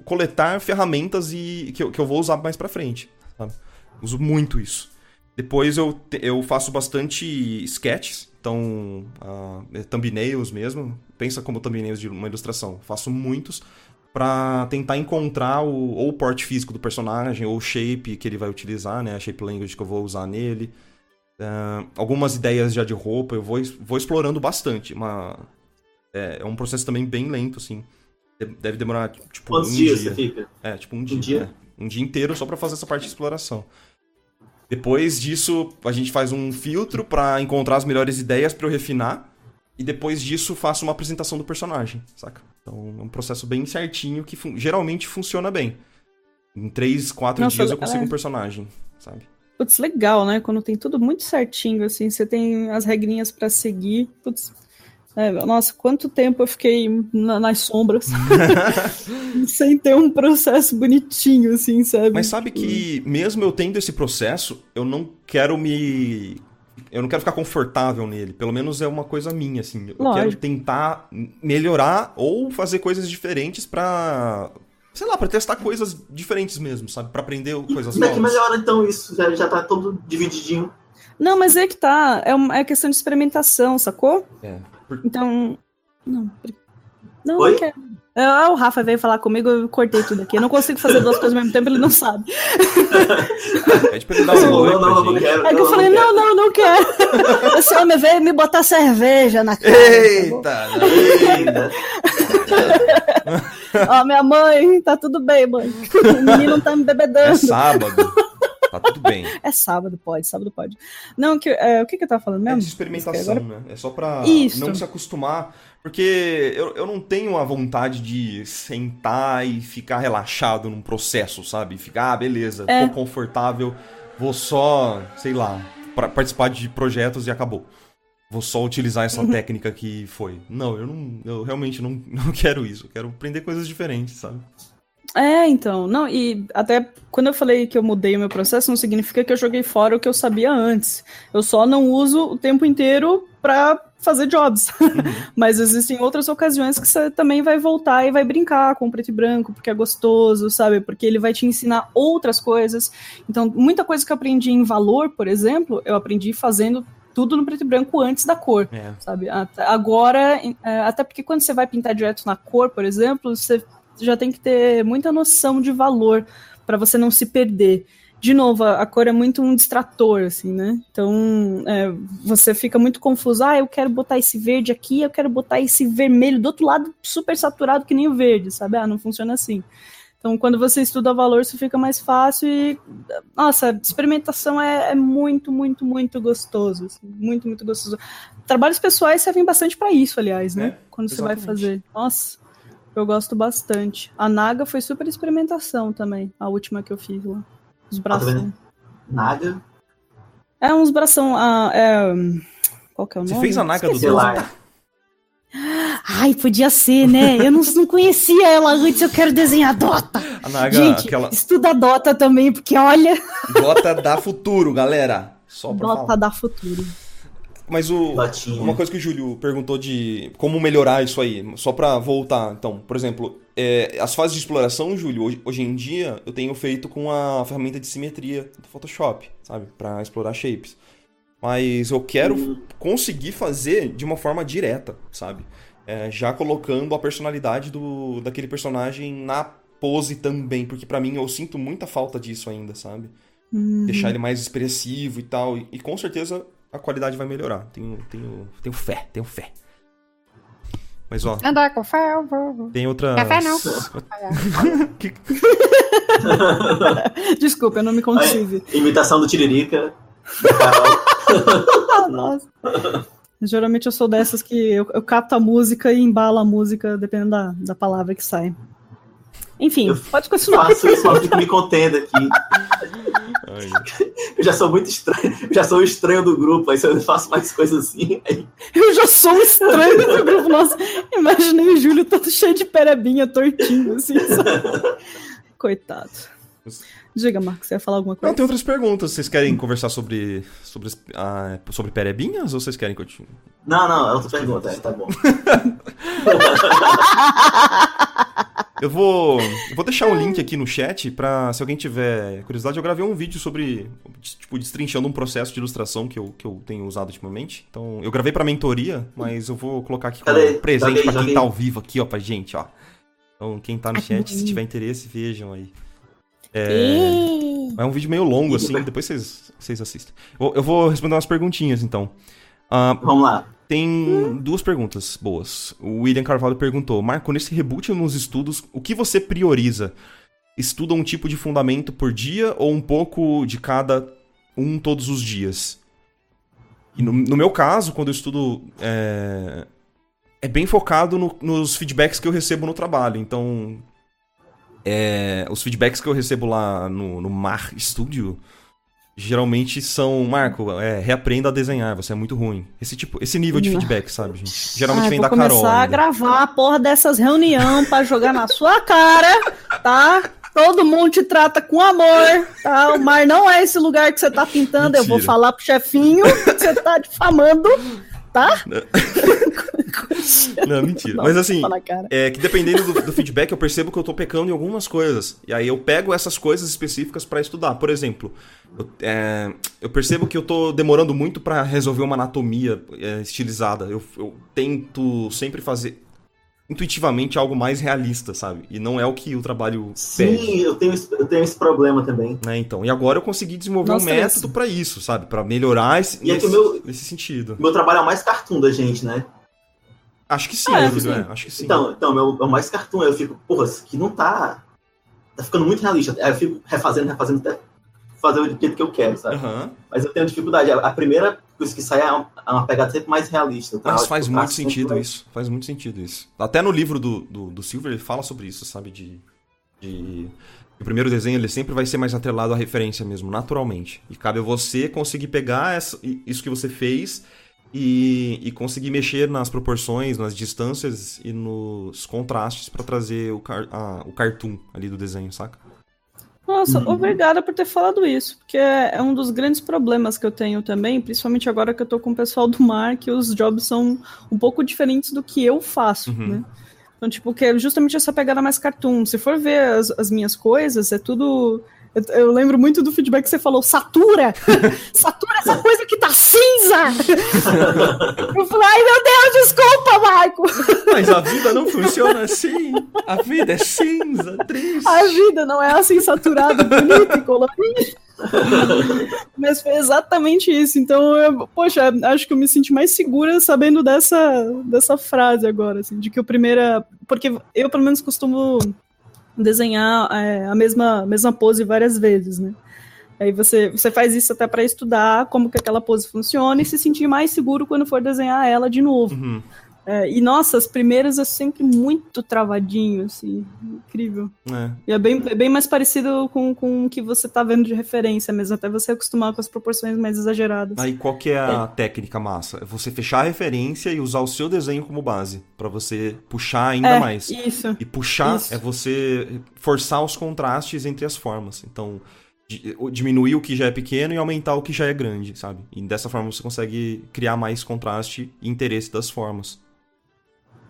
coletar ferramentas e que eu, que eu vou usar mais para frente. Sabe? Uso muito isso. Depois eu, eu faço bastante sketches, então uh, thumbnails mesmo. Pensa como thumbnails de uma ilustração. Faço muitos para tentar encontrar o, ou o porte físico do personagem ou o shape que ele vai utilizar, né? A shape language que eu vou usar nele. Uh, algumas ideias já de roupa, eu vou, vou explorando bastante. Uma, é, é, um processo também bem lento, assim. Deve demorar, tipo, Quantos um dias dia. você fica? É, tipo, um, um dia. dia? É, um dia inteiro só para fazer essa parte de exploração. Depois disso, a gente faz um filtro para encontrar as melhores ideias para eu refinar. e depois disso faço uma apresentação do personagem, saca? Então é um processo bem certinho que fun geralmente funciona bem. Em três, quatro Nossa, dias eu consigo é... um personagem, sabe? Putz, legal, né? Quando tem tudo muito certinho, assim, você tem as regrinhas para seguir. Putz, é, nossa, quanto tempo eu fiquei na, nas sombras sem ter um processo bonitinho, assim, sabe? Mas sabe que mesmo eu tendo esse processo, eu não quero me. Eu não quero ficar confortável nele. Pelo menos é uma coisa minha, assim. Eu Lógico. quero tentar melhorar ou fazer coisas diferentes para sei lá, para testar coisas diferentes mesmo, sabe? Para aprender coisas novas. Como é que melhora então isso? Já, já tá todo divididinho. Não, mas é que tá. É, uma, é questão de experimentação, sacou? É. Por... Então. Não. Não, Oi? não quero. É, o Rafa veio falar comigo, eu cortei tudo aqui. Eu não consigo fazer duas coisas ao mesmo tempo, ele não sabe. Pede pra ele dar um oi não, não, não, quero, É que eu falei, não, não, não quero. Esse homem veio me botar cerveja na cara. Eita, eita. Ó, minha mãe, tá tudo bem, mãe. O menino tá me bebedando. É sábado. Tá tudo bem. É sábado, pode, sábado pode. Não, que, é, o que, que eu tava falando mesmo? É de experimentação, agora... né? É só pra Isso. não se acostumar. Porque eu, eu não tenho a vontade de sentar e ficar relaxado num processo, sabe? Ficar, ah, beleza, é. tô confortável, vou só, sei lá, pra participar de projetos e acabou. Vou só utilizar essa uhum. técnica que foi. Não, eu não. Eu realmente não, não quero isso. Eu quero aprender coisas diferentes, sabe? É, então. Não, e até quando eu falei que eu mudei o meu processo, não significa que eu joguei fora o que eu sabia antes. Eu só não uso o tempo inteiro para fazer jobs. Uhum. Mas existem outras ocasiões que você também vai voltar e vai brincar com o preto e branco, porque é gostoso, sabe? Porque ele vai te ensinar outras coisas. Então, muita coisa que eu aprendi em valor, por exemplo, eu aprendi fazendo tudo no preto e branco antes da cor, é. sabe? Agora, é, até porque quando você vai pintar direto na cor, por exemplo, você já tem que ter muita noção de valor para você não se perder. De novo, a, a, cor é muito um distrator, assim, né? Então, é, você fica muito confuso. Ah, eu quero botar esse verde aqui, eu quero botar esse vermelho do outro lado, super saturado que nem o verde, sabe? Ah, não funciona assim. Então, quando você estuda valor, isso fica mais fácil e, nossa, experimentação é, é muito, muito, muito gostoso. Assim, muito, muito gostoso. Trabalhos pessoais servem bastante para isso, aliás, né? É, quando exatamente. você vai fazer. Nossa, eu gosto bastante. A Naga foi super experimentação também, a última que eu fiz lá. Os braços. Tá Naga? É uns bração. Ah, é... Qual que é o nome? Você fez a Naga Esqueci do Dota? Ai, podia ser, né? Eu não, não conhecia ela antes, eu quero desenhar Dota. A Naga, Gente, aquela... estuda Dota também, porque olha. Dota dá futuro, galera. Só pra Dota falar. dá futuro. Mas o, uma coisa que o Júlio perguntou de como melhorar isso aí, só para voltar. Então, por exemplo, é, as fases de exploração, Júlio, hoje, hoje, em dia eu tenho feito com a ferramenta de simetria do Photoshop, sabe? para explorar shapes. Mas eu quero uhum. conseguir fazer de uma forma direta, sabe? É, já colocando a personalidade do, daquele personagem na pose também, porque para mim eu sinto muita falta disso ainda, sabe? Uhum. Deixar ele mais expressivo e tal. E, e com certeza a qualidade vai melhorar. Tenho, tenho, tenho fé, tenho fé. Mas ó. Andar com fé, eu vou. Tem outra. Café não. Desculpa, eu não me contive. imitação do Tiririca. Nossa. Geralmente eu sou dessas que eu, eu capto a música e embalo a música dependendo da, da palavra que sai. Enfim, eu pode continuar. Faço isso, eu fico me contendo aqui. Eu já sou muito estranho, já sou o estranho do grupo, aí se eu faço mais coisas assim. Aí... Eu já sou o estranho do grupo. Nossa, imaginei o Júlio todo cheio de perebinha, tortinho, assim, sabe? Coitado. Diga, Marcos, você ia falar alguma coisa? Não, tem outras perguntas. Vocês querem conversar sobre, sobre, ah, sobre perebinhas ou vocês querem continuar? Não, não, é outra pergunta, é, tá bom. eu vou, vou deixar um link aqui no chat pra, se alguém tiver curiosidade, eu gravei um vídeo sobre, tipo, destrinchando um processo de ilustração que eu, que eu tenho usado ultimamente. Então, eu gravei pra mentoria, mas eu vou colocar aqui como presente joguei, pra quem tá ao vivo aqui, ó, pra gente, ó. Então, quem tá no chat, se tiver interesse, vejam aí. É, é um vídeo meio longo, assim, depois vocês, vocês assistem. Eu, eu vou responder umas perguntinhas, então. Uh, Vamos lá. Tem duas perguntas boas. O William Carvalho perguntou: Marco, nesse reboot nos estudos, o que você prioriza? Estuda um tipo de fundamento por dia ou um pouco de cada um todos os dias? E no, no meu caso, quando eu estudo, é, é bem focado no- nos feedbacks que eu recebo no trabalho. Então, é, os feedbacks que eu recebo lá no, no Mar Studio geralmente são, Marco, é, reaprenda a desenhar, você é muito ruim. Esse tipo, esse nível de feedback, sabe, gente? Geralmente Ah, vem da Carol. começar a gravar a porra dessas reuniões pra jogar na sua cara, tá? Todo mundo te trata com amor, tá? O mar não é esse lugar que você tá pintando. Eu vou Mentira. falar pro chefinho que você tá difamando, tá? Não, mentira. Não, Mas assim. É que dependendo do, do feedback, eu percebo que eu tô pecando em algumas coisas. E aí eu pego essas coisas específicas pra estudar. Por exemplo, eu, é, eu percebo que eu tô demorando muito pra resolver uma anatomia é, estilizada. Eu, eu tento sempre fazer intuitivamente algo mais realista, sabe? E não é o que o trabalho pede. Sim, eu tenho, esse- eu tenho esse problema também. Né, então, e agora eu consegui desenvolver Nós um método pra isso, sabe? Pra melhorar esse, E é que nesse, o meu- nesse sentido. Meu trabalho é o mais cartoon da gente, né? Acho que sim, Ah, é, Júlio, sim. é, acho que sim. Então, então meu, é o mais cartoon. Eu fico, porra, isso aqui não tá. Tá ficando muito realista. Aí eu fico refazendo, refazendo até fazer do jeito que eu quero, sabe? Aham. Mas eu tenho dificuldade. A a primeira coisa que sai é uma, é uma pegada sempre mais realista. tá? Mas Eu, faz tipo, muito sempre sentido por isso. Faz muito sentido isso. Até no livro do, do, do Silver ele fala sobre isso, sabe? De, de. O primeiro desenho ele sempre vai ser mais atrelado à referência mesmo, naturalmente. E cabe a você conseguir pegar essa- isso que você fez e, e conseguir mexer nas proporções, nas distâncias e nos contrastes pra trazer o, car, a- o cartoon ali do desenho, saca? Nossa, Uhum. obrigada por ter falado isso, porque é é um dos grandes problemas que eu tenho também, principalmente agora que eu tô com o pessoal do mar, que os jobs são um pouco diferentes do que eu faço, Uhum. né? Então, tipo, que é justamente essa pegada mais cartoon. Se for ver as, as minhas coisas, é tudo. Eu, eu lembro muito do feedback que você falou, satura! satura essa coisa que tá cinza! eu falei, ai meu Deus, desculpa, Marco! Mas a vida não funciona assim. A vida é cinza, triste. A vida não é assim saturada, bonita e colorida. Mas foi exatamente isso. Então, eu, poxa, acho que eu me senti mais segura sabendo dessa, dessa frase agora, assim, de que o primeiro. Porque eu, pelo menos, costumo desenhar é, a mesma, mesma pose várias vezes, né? Aí você, você faz isso até para estudar como que aquela pose funciona e se sentir mais seguro quando for desenhar ela de novo. Uhum. É, e nossa, as primeiras é sempre muito travadinho, assim, incrível. É. E é bem, é bem mais parecido com, com o que você tá vendo de referência mesmo, até você acostumar com as proporções mais exageradas. Aí qual que é a técnica massa? É você fechar a referência e usar o seu desenho como base, pra você puxar ainda é, mais. Isso. E puxar Isso. é você forçar os contrastes entre as formas. Então, diminuir o que já é pequeno e aumentar o que já é grande, sabe? E dessa forma você consegue criar mais contraste e interesse das formas.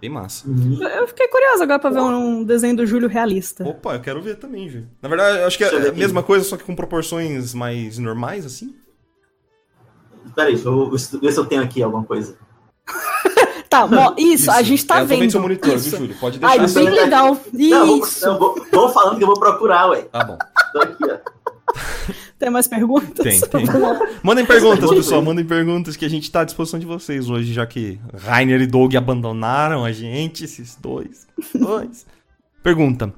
Bem massa. Uhum. Eu- fiquei curiosa agora pra ver um desenho do Júlio realista. Opa, eu quero ver também, Ju. Na verdade, eu acho que é a mesma coisa, só que com proporções mais normais, assim. Peraí, deixa eu ver se eu tenho aqui alguma coisa. Tá, mo- isso, a gente tá é, eu vendo seu monitor, isso. viu, Júlio? Pode deixar. Ai, bem legal. Não, eu vou, Isso. eu vou, vou falando que eu vou procurar, ué. Tá bom. Tô aqui, ó. Tem mais perguntas? Tem, tem. Mandem perguntas, Pergunta pessoal. Mandem perguntas que a gente tá à disposição de vocês hoje, já que Rainer e Doug abandonaram a gente, esses dois. dois. Pergunta.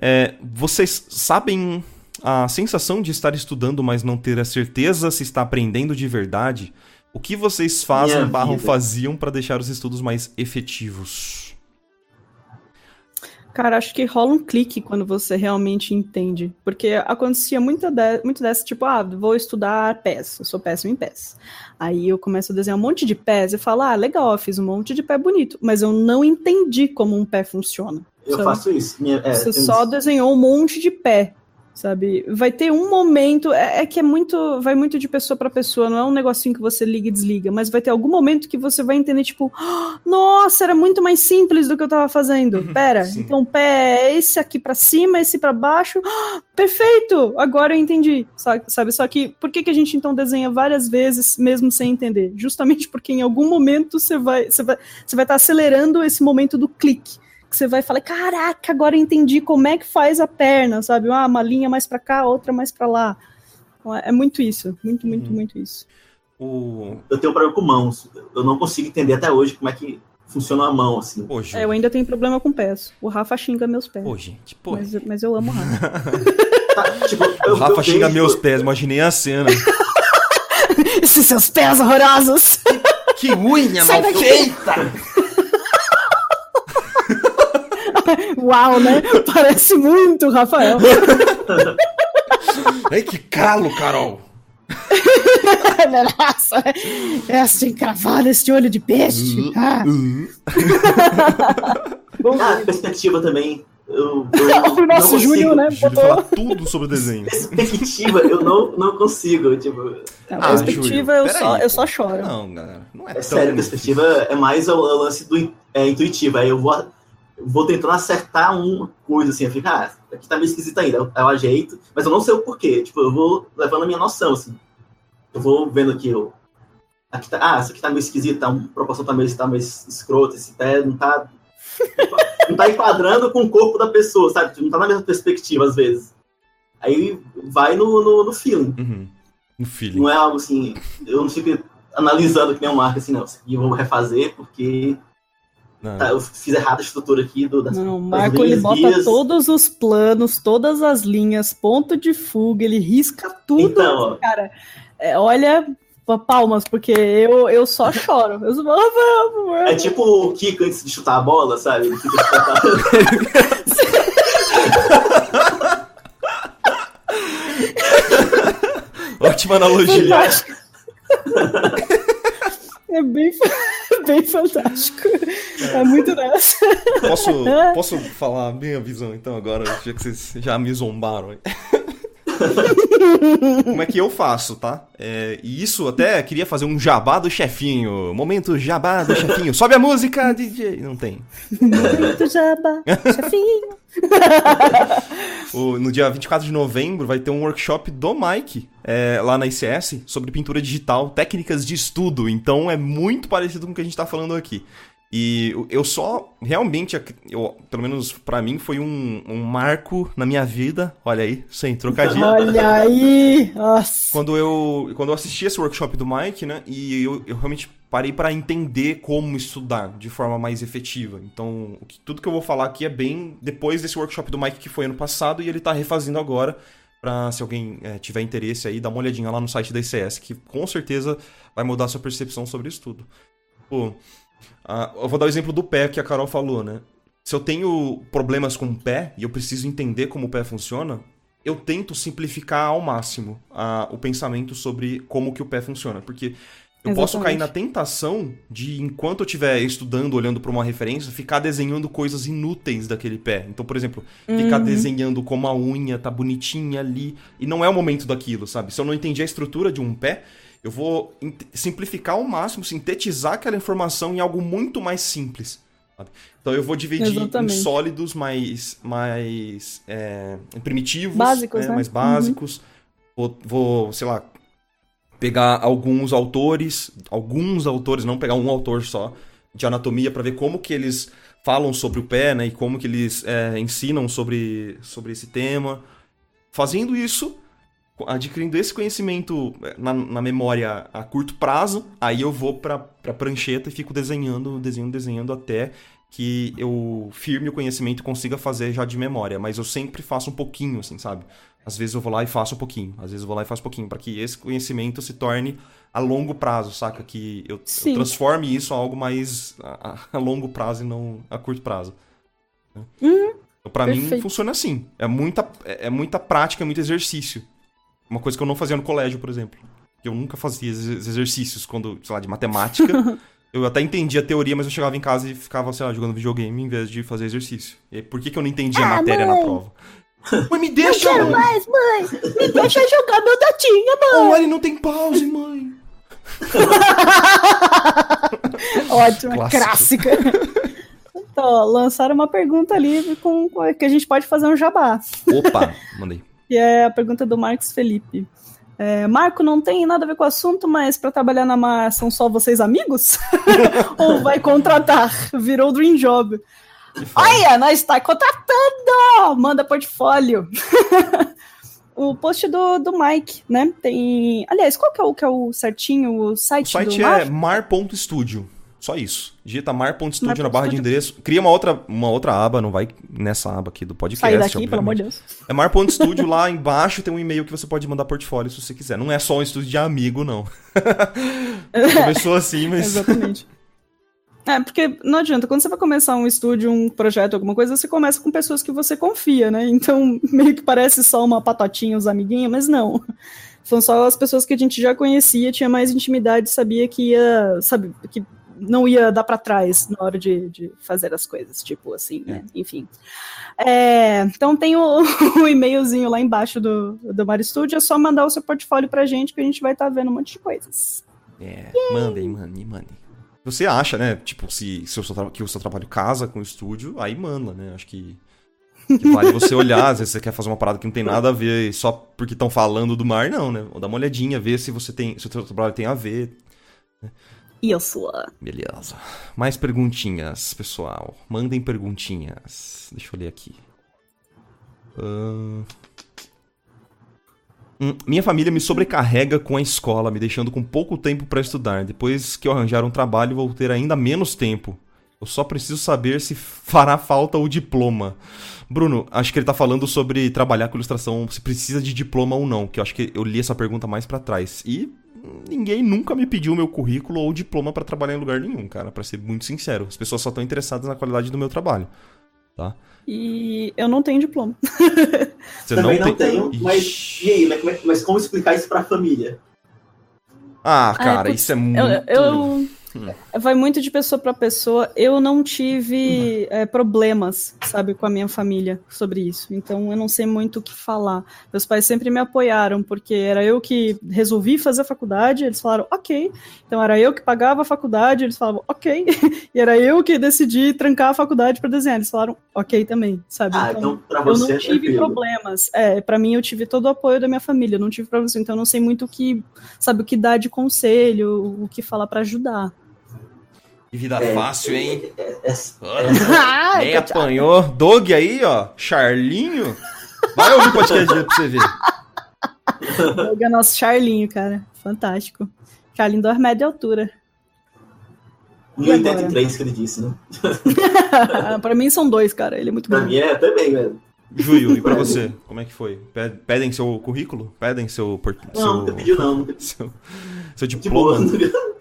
é, vocês sabem a sensação de estar estudando, mas não ter a certeza se está aprendendo de verdade? O que vocês fazem barram faziam para deixar os estudos mais efetivos? Cara, acho que rola um clique quando você realmente entende. Porque acontecia muita de- muito dessa, tipo, ah, vou estudar pés, eu sou péssimo em pés. Aí eu começo a desenhar um monte de pés e falo, ah, legal, eu fiz um monte de pé bonito, mas eu não entendi como um pé funciona. Eu faço isso. Minha, é, Você só isso. desenhou um monte de pé, sabe? Vai ter um momento, é, é que é muito, vai muito de pessoa para pessoa, não é um negocinho que você liga e desliga, mas vai ter algum momento que você vai entender, tipo, "Ah, nossa, era muito mais simples do que eu tava fazendo. Pera, Sim. então pé é esse aqui para cima, esse para baixo. Ah, perfeito! Agora eu entendi, sa- sabe? Só que por que, que a gente então desenha várias vezes mesmo sem entender? Justamente porque em algum momento você vai, você vai, você vai estar acelerando esse momento do clique que você vai falar, caraca, agora eu entendi como é que faz a perna, sabe? Ah, uma linha mais pra cá, outra mais pra lá. É muito isso, muito, muito, Uhum. muito isso. O... Eu tenho problema com mãos. Eu não consigo entender até hoje como é que funciona a mão, assim. Pô, É, eu ainda tenho problema com pés. O Rafa xinga meus pés. Pô, gente, pô. Mas, mas eu amo o Rafa. Tá, tipo, O Rafa xinga vejo- meus pés, imaginei a cena. Desce seus pés horrorosos! Que unha Sai mal daqui. feita! Uau, né? Parece muito, Rafael. Ai, que calo, Carol! Nossa, essa encravada, este olho de peixe. Ah, Ah, perspectiva também. Eu, eu o nosso Júnior, consigo. né? Júlio Botou fala tudo sobre o desenho. Perspectiva, eu não, não consigo. Tipo, Ah, perspectiva, Júlio, eu, só, eu só choro. Não, galera, não é, é tão sério, perspectiva é mais o, lance do é, intuitivo. Aí eu vou, vou tentando acertar uma coisa assim. Eu fico, ah, aqui tá meio esquisito ainda. Eu, eu ajeito, mas eu não sei o porquê. Tipo, eu vou levando a minha noção, assim. Eu vou vendo aqui, eu. Aqui tá, ah, isso aqui tá meio esquisito, tá, a proporção tá meio, tá meio escrota, esse pé não tá. Não tá enquadrando com o corpo da pessoa, sabe? Não tá na mesma perspectiva, às vezes. Aí vai no, no, no feeling. Uhum. No feeling. Não é algo assim. Eu não fico analisando que nem um marca assim, não. Isso aqui eu vou refazer porque Não. tá, eu fiz errado a estrutura aqui do, das, Não, o Marco ele bota guias. todos os planos, todas as linhas, ponto de fuga, ele risca tudo. Então. Cara, é, olha, pa- palmas, porque eu, eu só choro. Eu só, "Ah, vamos, vamos." É tipo o Kiko antes de chutar a bola, sabe? Ele fica. Ótima analogia. É bem, bem fantástico. É muito dessa. Posso, posso falar a minha visão então agora, já que vocês já me zombaram? aí? Como é que eu faço, tá? É, e isso até queria fazer um jabá do chefinho. Momento jabá do chefinho. Sobe a música, DJ. Não tem. Muito jabá, chefinho. O- no dia 24 de novembro vai ter um workshop do Mike é, lá na ICS sobre pintura digital, técnicas de estudo. Então é muito parecido com o que a gente tá falando aqui. E eu- só realmente, eu, pelo menos pra mim, foi um, um marco na minha vida. Olha aí, sem trocadilho. Olha aí. Nossa. Quando eu, quando eu assisti esse workshop do Mike, né, e eu, eu realmente parei para entender como estudar de forma mais efetiva. Então, o que- tudo que eu vou falar aqui é bem depois desse workshop do Mike que foi ano passado e ele tá refazendo agora. Pra, se alguém eh, tiver interesse aí, dar uma olhadinha lá no site da ICS, que com certeza vai mudar a sua percepção sobre isso tudo. Pô, ah, eu vou dar o exemplo do pé que a Carol falou, né? Se eu tenho problemas com o pé e eu preciso entender como o pé funciona, eu tento simplificar ao máximo ah, o pensamento sobre como que o pé funciona, porque eu posso Exatamente. cair na tentação de, enquanto eu estiver estudando, olhando para uma referência, ficar desenhando coisas inúteis daquele pé. Então, por exemplo, ficar Uhum. desenhando como a unha tá bonitinha ali, e não é o momento daquilo, sabe? Se eu não entendi a estrutura de um pé, eu vou simplificar ao máximo, sintetizar aquela informação em algo muito mais simples. sabe? Então eu vou dividir Exatamente. em sólidos mais, mais é, primitivos, Básicos, né? mais básicos. Vou, vou, sei lá, pegar alguns autores, alguns autores, não pegar um autor só, de anatomia para ver como que eles falam sobre o pé, né, e como que eles é, ensinam sobre, sobre esse tema. Fazendo isso, adquirindo esse conhecimento é, na, na memória a curto prazo, aí eu vou pra, pra prancheta e fico desenhando, desenhando, desenhando até que eu firme o conhecimento e consiga fazer já de memória. Mas eu sempre faço um pouquinho, assim, sabe? Às vezes eu vou lá e faço um pouquinho, às vezes eu vou lá e faço um pouquinho, para que esse conhecimento se torne a longo prazo, saca? Que eu, eu transforme isso a algo mais a, a- longo prazo e não a curto prazo. né? Então, pra mim, Uhum. funciona assim. É muita, é é muita prática, é muito exercício. Uma coisa que eu não fazia no colégio, por exemplo. Eu nunca fazia esses exercícios quando, sei lá, de matemática. eu até entendia a teoria, mas eu chegava em casa e ficava, sei lá, jogando videogame em vez de fazer exercício. E por que, que eu não entendia a Ah, matéria na mãe! prova? Mãe, me deixa! mãe! mais, mãe. Me deixa jogar meu datinha, mãe. Oh, ele não tem pause, mãe! Ótima, Clássico. clássica. Então, lançaram uma pergunta ali com- que a gente pode fazer um jabá. Opa, mandei. Que é a pergunta do Marcos Felipe. É, Marco, não tem nada a ver com o assunto, mas para trabalhar na Mar são só vocês amigos? Ou vai contratar? Virou Dream Job. Olha, nós está contratando! Manda portfólio. o post do, do Mike, né? Tem. Aliás, qual que é o que é o certinho, o O site, site do Mar? é mar.studio. Só isso. Digita mar.studio na barra de endereço. Cria uma outra, uma outra aba, não vai nessa aba aqui do podcast. Sai daqui, pelo amor de Deus. É mar.studio, lá embaixo tem um e-mail que você pode mandar portfólio se você quiser. Não é só um estúdio de amigo, não. Começou assim, mas. Exatamente. É, porque não adianta, quando você vai começar um estúdio, um projeto, alguma coisa, você começa com pessoas que você confia, né? Então, meio que parece só uma patotinha, os amiguinhos, mas não. São só as pessoas que a gente já conhecia, tinha mais intimidade, sabia que ia, sabe, que não ia dar para trás na hora de, de, fazer as coisas, tipo assim, né? É. Enfim. É, então tem o, o, e-mailzinho lá embaixo do, do Mario Studio, é só mandar o seu portfólio pra gente que a gente vai estar tá vendo um monte de coisas. É, mandem, mandem, mandem. Você acha, né? Tipo, se, se o seu, que o seu trabalho casa com o estúdio, aí manda, né? Acho que, que vale você olhar, às vezes você quer fazer uma parada que não tem nada a ver só porque estão falando do mar, não, né? Ou dá uma olhadinha, ver se você tem, se o seu trabalho tem a ver. Né? Isso. Beleza. Mais perguntinhas, pessoal. Mandem perguntinhas. Deixa eu ler aqui. Uh... Minha família me sobrecarrega com a escola, me deixando com pouco tempo para estudar. Depois que eu arranjar um trabalho, vou ter ainda menos tempo. Eu só preciso saber se fará falta o diploma. Bruno, acho que ele tá falando sobre trabalhar com ilustração, se precisa de diploma ou não, que eu acho que eu li essa pergunta mais para trás. E ninguém nunca me pediu meu currículo ou diploma para trabalhar em lugar nenhum, cara, para ser muito sincero. As pessoas só estão interessadas na qualidade do meu trabalho, tá? E eu não tenho diploma. Você Também não, não tem... tenho, mas e aí, mas, mas como explicar isso para a família? Ah, cara, ah, é, isso é muito. Eu, eu. Vai muito de pessoa para pessoa. Eu não tive hum. é, problemas, sabe, com a minha família sobre isso. Então eu não sei muito o que falar. Meus pais sempre me apoiaram, porque era eu que resolvi fazer a faculdade, eles falaram ok. Então era eu que pagava a faculdade, eles falavam ok. e era eu que decidi trancar a faculdade para desenhar, eles falaram ok também, sabe? Ah, então, então pra você eu não é tive problemas. É, para mim eu tive todo o apoio da minha família, eu não tive problemas. Então eu não sei muito o que, sabe, o que dar de conselho, o que falar para ajudar. Que vida é, fácil, hein? É, é, é Nem apanhou. Dog aí, ó. Charlinho. Vai ouvir o podcast pra você ver. Dog é nosso Charlinho, cara. Fantástico. Charlinho do média altura. 1,83 que ele disse, né? pra mim são dois, cara. Ele é muito bom. Pra mim é também, velho. Juio, e pra você? Como é que foi? Pedem seu currículo? Pedem seu. Não, seu, nunca pediu, não. Seu, seu diploma? Tipo,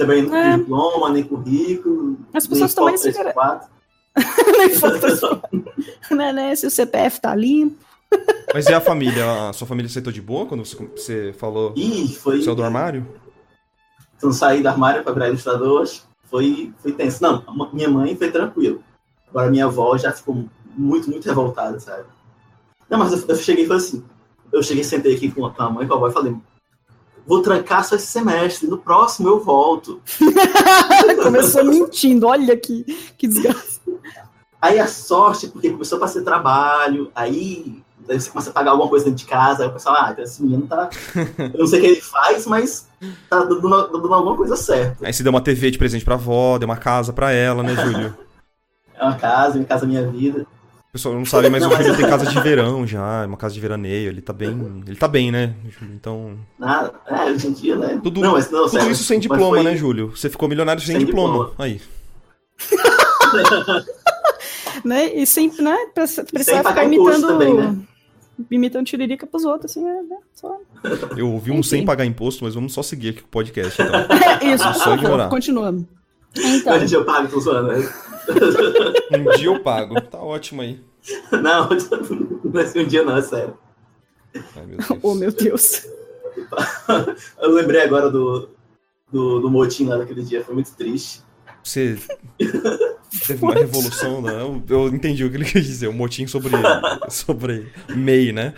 também não é. diploma, nem currículo. As pessoas também se nem foto né, né, Se o CPF tá limpo. Mas e a família? A sua família aceitou de boa quando você falou Ih, foi... saiu do armário? Quando saí do armário para virar ilustrador, foi, foi tenso. Não, minha mãe foi tranquilo. Agora minha avó já ficou muito, muito revoltada, sabe? Não, mas eu, eu cheguei e falei assim, eu cheguei sentei aqui com a mãe e com a avó e falei, vou trancar só esse semestre, no próximo eu volto. Começou mentindo, olha que, que desgraça. Aí a sorte, porque começou a fazer trabalho, aí, aí você começa a pagar alguma coisa dentro de casa, aí o pessoal, ah, então esse menino tá. Eu não sei o que ele faz, mas tá dando, dando alguma coisa certa. Aí você deu uma TV de presente pra avó, deu uma casa pra ela, né, Júlio? é uma casa, minha casa, minha vida. O pessoal não sabe, mas não, o Júlio tem casa de verão já, uma casa de veraneio, ele tá bem. Ele tá bem, né? Então. Nada, é, hoje em dia, né? Tudo, não, mas, não, tudo sério, isso sem diploma, foi... né, Júlio? Você ficou milionário sem, sem diploma. diploma. Aí. né? E sempre, né? Precisava ficar imitando. Também, né? Imitando tiririca pros outros, assim, né? Só... Eu ouvi um Enfim. sem pagar imposto, mas vamos só seguir aqui o podcast, então. É, isso, só ignorar. Continuando. Então. Um dia eu pago, tô zoando, né? Um dia eu pago. Tá ótimo aí. Não, não vai ser um dia não, é sério. Ai, meu oh, meu Deus. Eu lembrei agora do, do, do motim lá daquele dia, foi muito triste. Você teve uma revolução, né? Eu, eu, entendi o que ele quis dizer, um motim sobre, sobre MEI, né?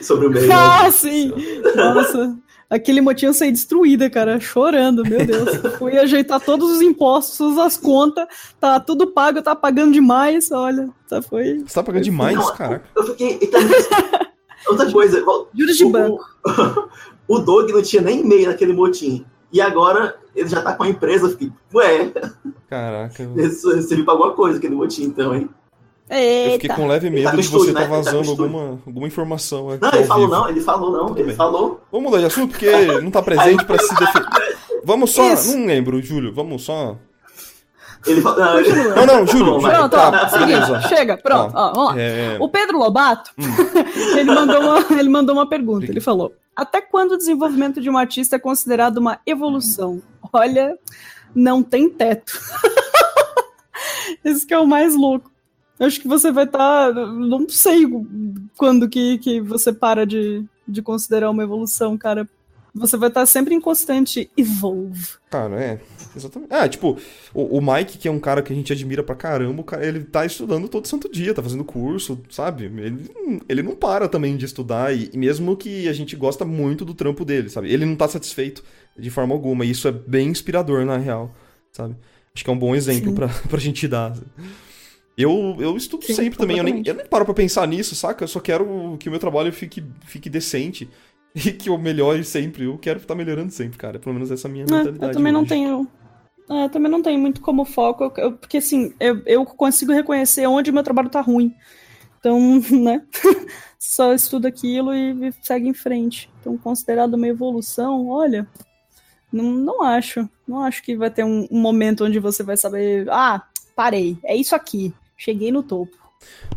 Sobre o MEI. Ah, né? sim! Nossa aquele motinho sair destruída, cara, chorando, meu Deus. Fui ajeitar todos os impostos, as contas, tá tudo pago, tá pagando demais, olha, tá foi. Você tá pagando demais, não, caraca. Eu fiquei. Outra coisa. Juros de banco. O, o Doug não tinha nem e-mail naquele motim. E agora ele já tá com a empresa, eu fiquei, ué. Caraca. Você me pagou alguma coisa aquele motim, então, hein? Eita. Eu fiquei com leve medo tá de você estar né? tá vazando tá alguma, alguma informação. Não, ele falou vivo. não, ele falou não, Tudo ele bem. falou. Vamos mudar de assunto porque não tá presente para se defender. Vamos só. Isso. Não lembro, Júlio. Vamos só. Ele fala, não, ele- Não, não, Júlio. Tá. Júlio, Pronto, ó, tá, seguinte, beleza. chega, pronto, ó, vamos lá. É, O Pedro Lobato, ele, mandou uma, ele mandou uma pergunta. Ele falou: Até quando o desenvolvimento de um artista é considerado uma evolução? Olha, não tem teto. Esse que é o mais louco. Eu Acho que você vai estar. não sei quando que, que você para de, de considerar uma evolução, cara. Você vai estar sempre em constante evolve. Cara, é. Exatamente. Ah, tipo, o, o Mike, que é um cara que a gente admira pra caramba, cara, ele tá estudando todo santo dia, tá fazendo curso, sabe? Ele, ele não para também de estudar, e, e mesmo que a gente gosta muito do trampo dele, sabe? Ele não tá satisfeito de forma alguma, e isso é bem inspirador, na real, sabe? Acho que é um bom exemplo Sim. pra, pra gente dar. Eu, eu estudo Sim, sempre também, eu nem, eu nem paro pra pensar nisso, saca? Eu só quero que o meu trabalho fique, fique decente e que eu melhore sempre. Eu quero estar melhorando sempre, cara. Pelo menos essa é a minha É, mentalidade. eu também não hoje. tenho. é, eu também não tenho muito como foco, eu- eu- porque assim, eu, eu consigo reconhecer onde o meu trabalho tá ruim. Então, né? Só estudo aquilo e, e segue em frente. Então, considerado uma evolução, olha, não, não acho. Não acho que vai ter um, um momento onde você vai saber, ah, parei, é isso aqui, cheguei no topo.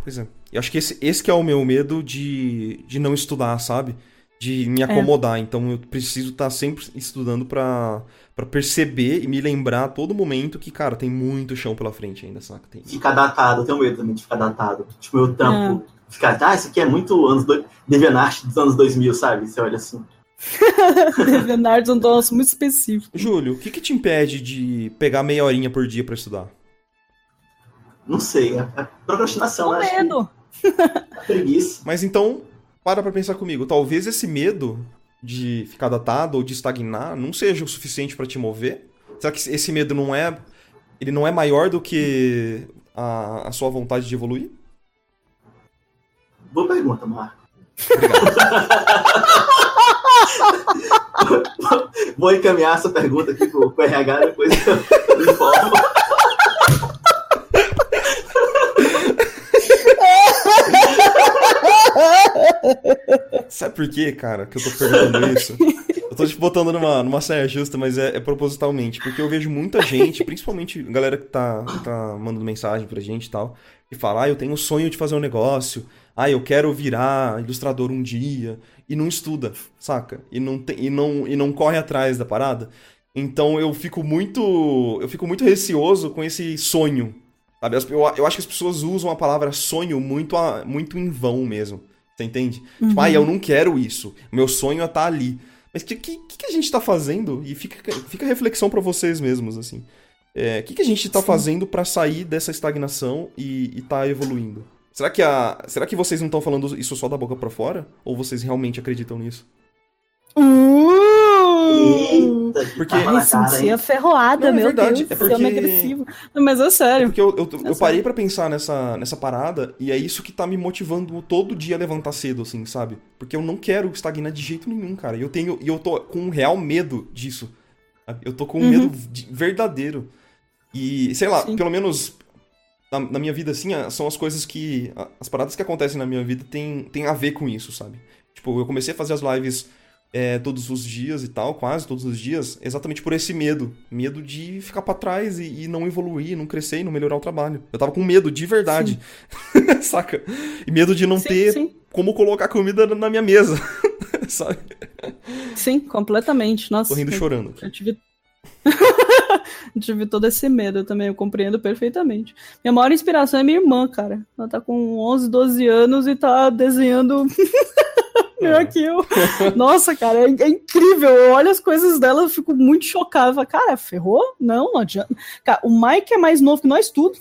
Pois é. Eu acho que esse, esse que é o meu medo de, de não estudar, sabe? De É. me acomodar. Então eu preciso estar sempre estudando pra, pra perceber e me lembrar a todo momento que, cara, tem muito chão pela frente ainda, saca? Tem... ficar datado, eu tenho medo também de ficar datado. Tipo, meu tampo, É. ficar, ah, isso aqui é muito anos do... Deviantart dos anos 2000, sabe? Você olha assim. Leonardo é um troço muito específico. Júlio, o que que te impede de pegar meia horinha por dia pra estudar? Não sei, é, é procrastinação, Com acho que medo. é preguiça. Mas então, para pra pensar comigo. Talvez esse medo de ficar datado ou de estagnar não seja o suficiente pra te mover? Será que esse medo não é. Ele não é maior do que a, a sua vontade de evoluir? Boa pergunta, Marco. Vou encaminhar essa pergunta aqui pro, pro RH, depois eu eu informo. Sabe por quê, cara, que eu tô perguntando isso? Eu tô te botando numa, numa saia justa, mas é, é propositalmente. Porque eu vejo muita gente, principalmente galera que tá, tá mandando mensagem pra gente e tal, que fala, ah, eu tenho o sonho de fazer um negócio, ah, eu quero virar ilustrador um dia, e não estuda, saca? E não, tem, e não, e não corre atrás da parada. Então eu fico muito. Eu fico muito receoso com esse sonho. Sabe? Eu, eu acho que as pessoas usam a palavra sonho muito, a- muito em vão mesmo. Você entende? Tipo, ah, eu não quero isso. Meu sonho é estar ali. Mas o que, que, que a gente tá fazendo? E fica, fica a reflexão pra vocês mesmos, assim. É, O que, que a gente tá Sim. fazendo pra sair dessa estagnação e, e tá evoluindo? Será que, a, será que vocês não estão falando isso só da boca pra fora? Ou vocês realmente acreditam nisso? Uh! Eita, Porque- tapa na Ai, cara, senti hein? a ferroada, Não, é meu verdade, Deus. é porque- agressivo. Não, Mas é sério. Porque eu, eu, eu Essa- parei pra pensar nessa, nessa parada e é isso que tá me motivando todo dia a levantar cedo, assim, sabe? Porque eu não quero estagnar de jeito nenhum, cara. E eu tenho. E eu tô com um real medo disso. Eu tô com um Uhum. medo de- verdadeiro. E, sei lá, Sim. pelo menos na, na minha vida, assim, são as coisas que. As paradas que acontecem na minha vida tem, tem a ver com isso, sabe? Tipo, eu comecei a fazer as lives é, todos os dias e tal, quase todos os dias, exatamente por esse medo. Medo de ficar pra trás e, e não evoluir, não crescer e não melhorar o trabalho. Eu tava com medo, de verdade. Saca? E medo de não Sim, ter sim, como colocar comida na minha mesa. Sabe? sim, completamente. Nossa, Tô rindo eu- chorando. Eu tive. tive todo esse medo também, eu compreendo perfeitamente. Minha maior inspiração é minha irmã, cara. Ela tá com 11, 12 anos e tá desenhando melhor que eu. Nossa, cara, é, é incrível. Eu olho as coisas dela, eu fico muito chocada. Eu falo, cara, ferrou? Não, não adianta. Cara, o Mike é mais novo que nós tudo.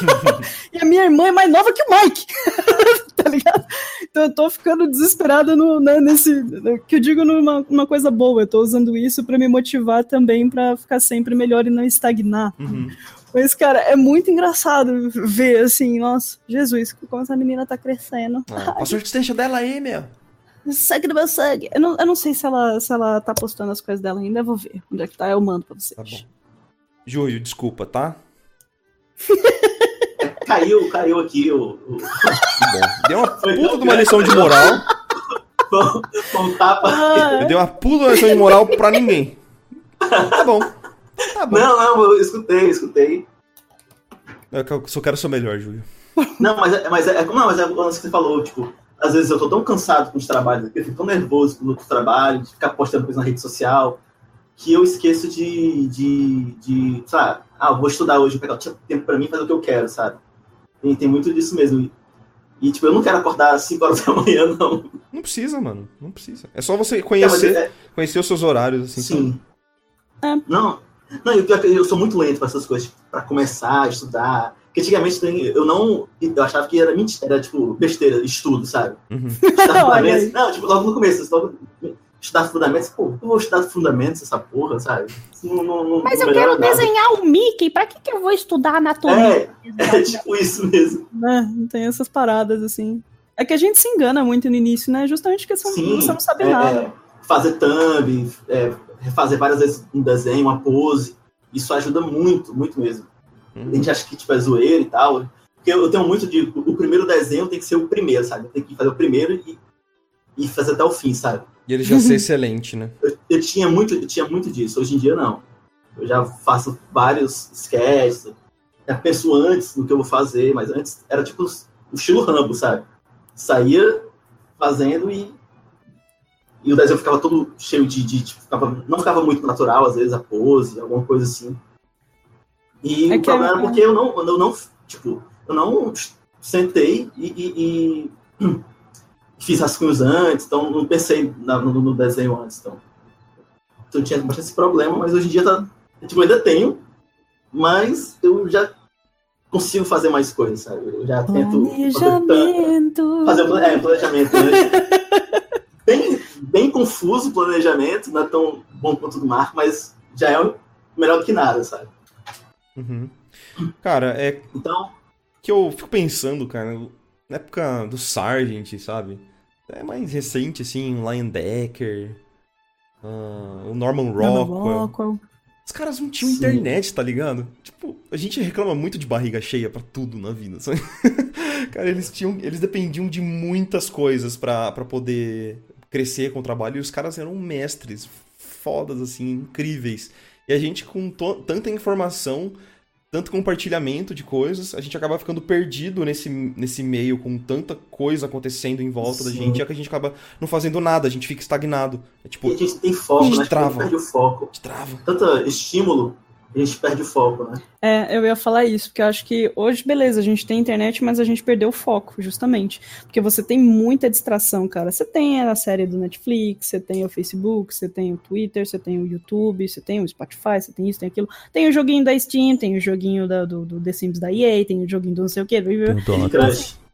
e a minha irmã é mais nova que o Mike. tá ligado? Então eu tô ficando desesperada no, né, nesse. Que eu digo numa uma coisa boa. Eu tô usando isso pra me motivar também pra ficar sempre melhor e não estagnar. Uhum. Mas, cara, é muito engraçado ver assim, nossa, Jesus, como essa menina tá crescendo. Ah, a assistência dela aí, meu. Sangue do meu sangue. Eu não, eu não sei se ela, se ela tá postando as coisas dela ainda, eu vou ver. Onde é que tá? Eu mando pra vocês. Tá bom. Júlio, desculpa, tá? Caiu, caiu aqui o, o, bom. Deu uma puta de uma lição de moral. o tapa. Ah, Eu dei uma puta de uma lição de moral pra ninguém. Tá bom. Tá bom. Não, não, eu escutei, escutei. Eu só quero ser melhor, Júlio. Não, mas é, mas é, não, mas é o lance que você falou, tipo, às vezes eu tô tão cansado com os trabalhos, eu fico tão nervoso com os trabalhos, de ficar postando coisa na rede social, que eu esqueço de, de, de sabe, ah, vou estudar hoje, vou pegar tempo pra mim fazer o que eu quero, sabe? Tem, tem muito disso mesmo. E, e, tipo, eu não quero acordar às 5 horas da manhã, não. Não precisa, mano. Não precisa. É só você conhecer, é, é... conhecer os seus horários, assim. Sim. É. Não, não, eu, eu sou muito lento para essas coisas, para começar a estudar. Porque antigamente eu não. Eu achava que era mentira, era tipo besteira, estudo, sabe? Uhum. Estudar fundamentos. não, tipo, logo no começo, logo, estudar fundamentos, pô, eu vou estudar fundamentos essa porra, sabe? Não, não, não, Mas eu quero nada. desenhar o Mickey, pra que, que eu vou estudar anatomia? É, é tipo isso mesmo. Né? Tem essas paradas assim. É que a gente se engana muito no início, né? Justamente porque você, Sim, você não sabe é, nada. É, fazer thumb, é, refazer várias vezes um desenho, uma pose. Isso ajuda muito, muito mesmo. Uhum. A gente acha que tipo, é zoeira e tal. Porque eu tenho muito de. O primeiro desenho tem que ser o primeiro, sabe? Tem que fazer o primeiro e, e fazer até o fim, sabe? E ele já ser excelente, né? Eu, eu, tinha muito, eu tinha muito disso. Hoje em dia, não. Eu já faço vários sketches. Já penso antes no que eu vou fazer, mas antes era tipo o estilo Rambo, sabe? Saía fazendo e e o desenho ficava todo cheio de. de tipo, ficava, não ficava muito natural, às vezes, a pose, alguma coisa assim. E é o problema era porque eu não, eu não, tipo, eu não sentei e, e, e fiz rascunhos antes, então não pensei na, no, no, desenho antes. Então. então tinha bastante esse problema, mas hoje em dia tá, tipo, eu ainda tenho, mas eu já consigo fazer mais coisas, sabe? Eu já tento planejamento. fazer, é, planejamento. Né? bem, bem confuso o planejamento, não é tão bom quanto o do Marco, mas já é melhor do que nada, sabe? Uhum. Cara, é. Então. Que eu fico pensando, cara, na época do Sargent, sabe? É mais recente, assim, Lion Decker, uh, o Norman Rockwell. Rockwell. Os caras não tinham Sim. internet, tá ligado? Tipo, a gente reclama muito de barriga cheia para tudo na vida, sabe? cara, eles tinham. Eles dependiam de muitas coisas para poder crescer com o trabalho. E os caras eram mestres, fodas, assim, incríveis. E a gente, com tanta informação, tanto compartilhamento de coisas, a gente acaba ficando perdido nesse, nesse meio, com tanta coisa acontecendo em volta Sim. da gente, é que a gente acaba não fazendo nada, a gente fica estagnado. É tipo, e a gente tem foco, a gente né? trava. A gente perde o foco. A gente trava. Tanto estímulo a gente perde o foco, né? É, eu ia falar isso, porque eu acho que hoje, beleza, a gente tem internet, mas a gente perdeu o foco, justamente. Porque você tem muita distração, cara. Você tem a série do Netflix, você tem o Facebook, você tem o Twitter, você tem o YouTube, você tem o Spotify, você tem isso, tem aquilo. Tem o joguinho da Steam, tem o joguinho da, do, do The Sims da EA, tem o joguinho do não sei o quê. Do... Candy Crush.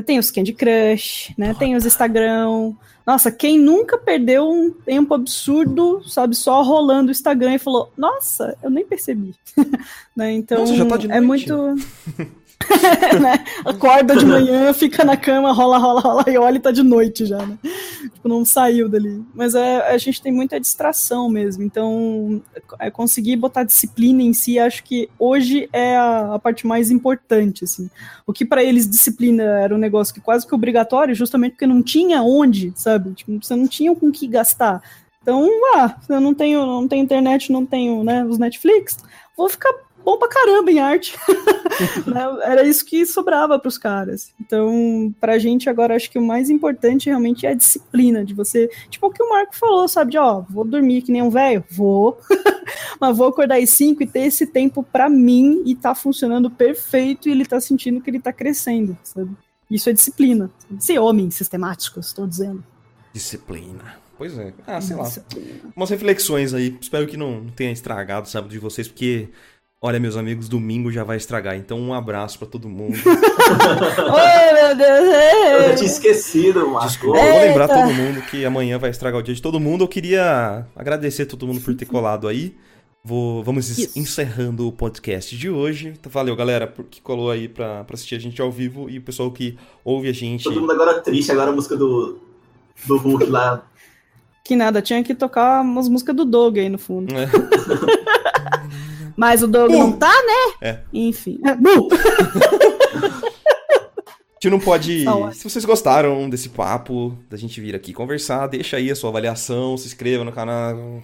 Tem os Candy Crush, né? Tem os Instagram. Nossa, quem nunca perdeu um tempo absurdo, sabe, só rolando o Instagram e falou, nossa, eu nem percebi. né? Então, nossa, é muito. né? Acorda de manhã, fica na cama, rola, rola, rola e olha e tá de noite já, né? Tipo, não saiu dali. Mas é, a gente tem muita distração mesmo. Então, é conseguir botar disciplina em si, acho que hoje é a, a parte mais importante, assim. O que para eles disciplina era um negócio que quase que obrigatório, justamente porque não tinha onde, sabe? Tipo, você não tinha com que gastar. Então, ah, eu não tenho, não tenho internet, não tenho, né, os Netflix, vou ficar bom pra caramba em arte. Né? Era isso que sobrava para os caras. Então, pra gente agora, acho que o mais importante realmente é a disciplina de você. Tipo o que o Marco falou, sabe? De, ó, vou dormir que nem um velho? Vou. Mas vou acordar às 5 e ter esse tempo para mim e tá funcionando perfeito e ele tá sentindo que ele tá crescendo, sabe? Isso é disciplina. Ser homem sistemático, estou dizendo. Disciplina. Pois é. Ah, sei lá. Umas reflexões aí. Espero que não tenha estragado o sábado de vocês, porque Olha, meus amigos, domingo já vai estragar, então um abraço para todo mundo. Oi, meu Deus! Eu tinha esquecido, Marco. Desculpa, eu vou lembrar todo mundo que amanhã vai estragar o dia de todo mundo. Eu queria agradecer todo mundo por ter colado aí. Vou, vamos Isso. encerrando o podcast de hoje. Então, valeu, galera, que colou aí pra, pra assistir a gente ao vivo e o pessoal que ouve a gente. Todo mundo agora triste, agora a música do, do Hulk lá. Que nada, tinha que tocar umas músicas do Doug aí no fundo. É. Mas o Doug não tá, né? É. Enfim. gente não pode. Se vocês gostaram desse papo, da gente vir aqui conversar, deixa aí a sua avaliação, se inscreva no canal.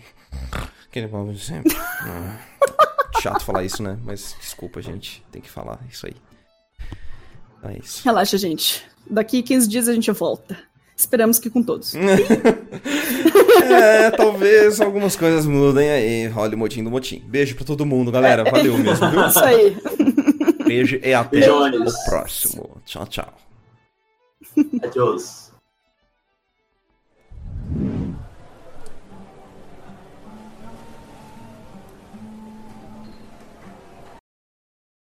Aquele papo de sempre. Ah, chato falar isso, né? Mas desculpa, gente. Tem que falar isso aí. Então é isso. Relaxa, gente. Daqui 15 dias a gente volta. Esperamos que com todos. é, talvez algumas coisas mudem aí. Role o motim do motim. Beijo pra todo mundo, galera. Valeu mesmo, viu? Isso aí. Beijo e até Beijões. o próximo. Tchau, tchau. Adiós.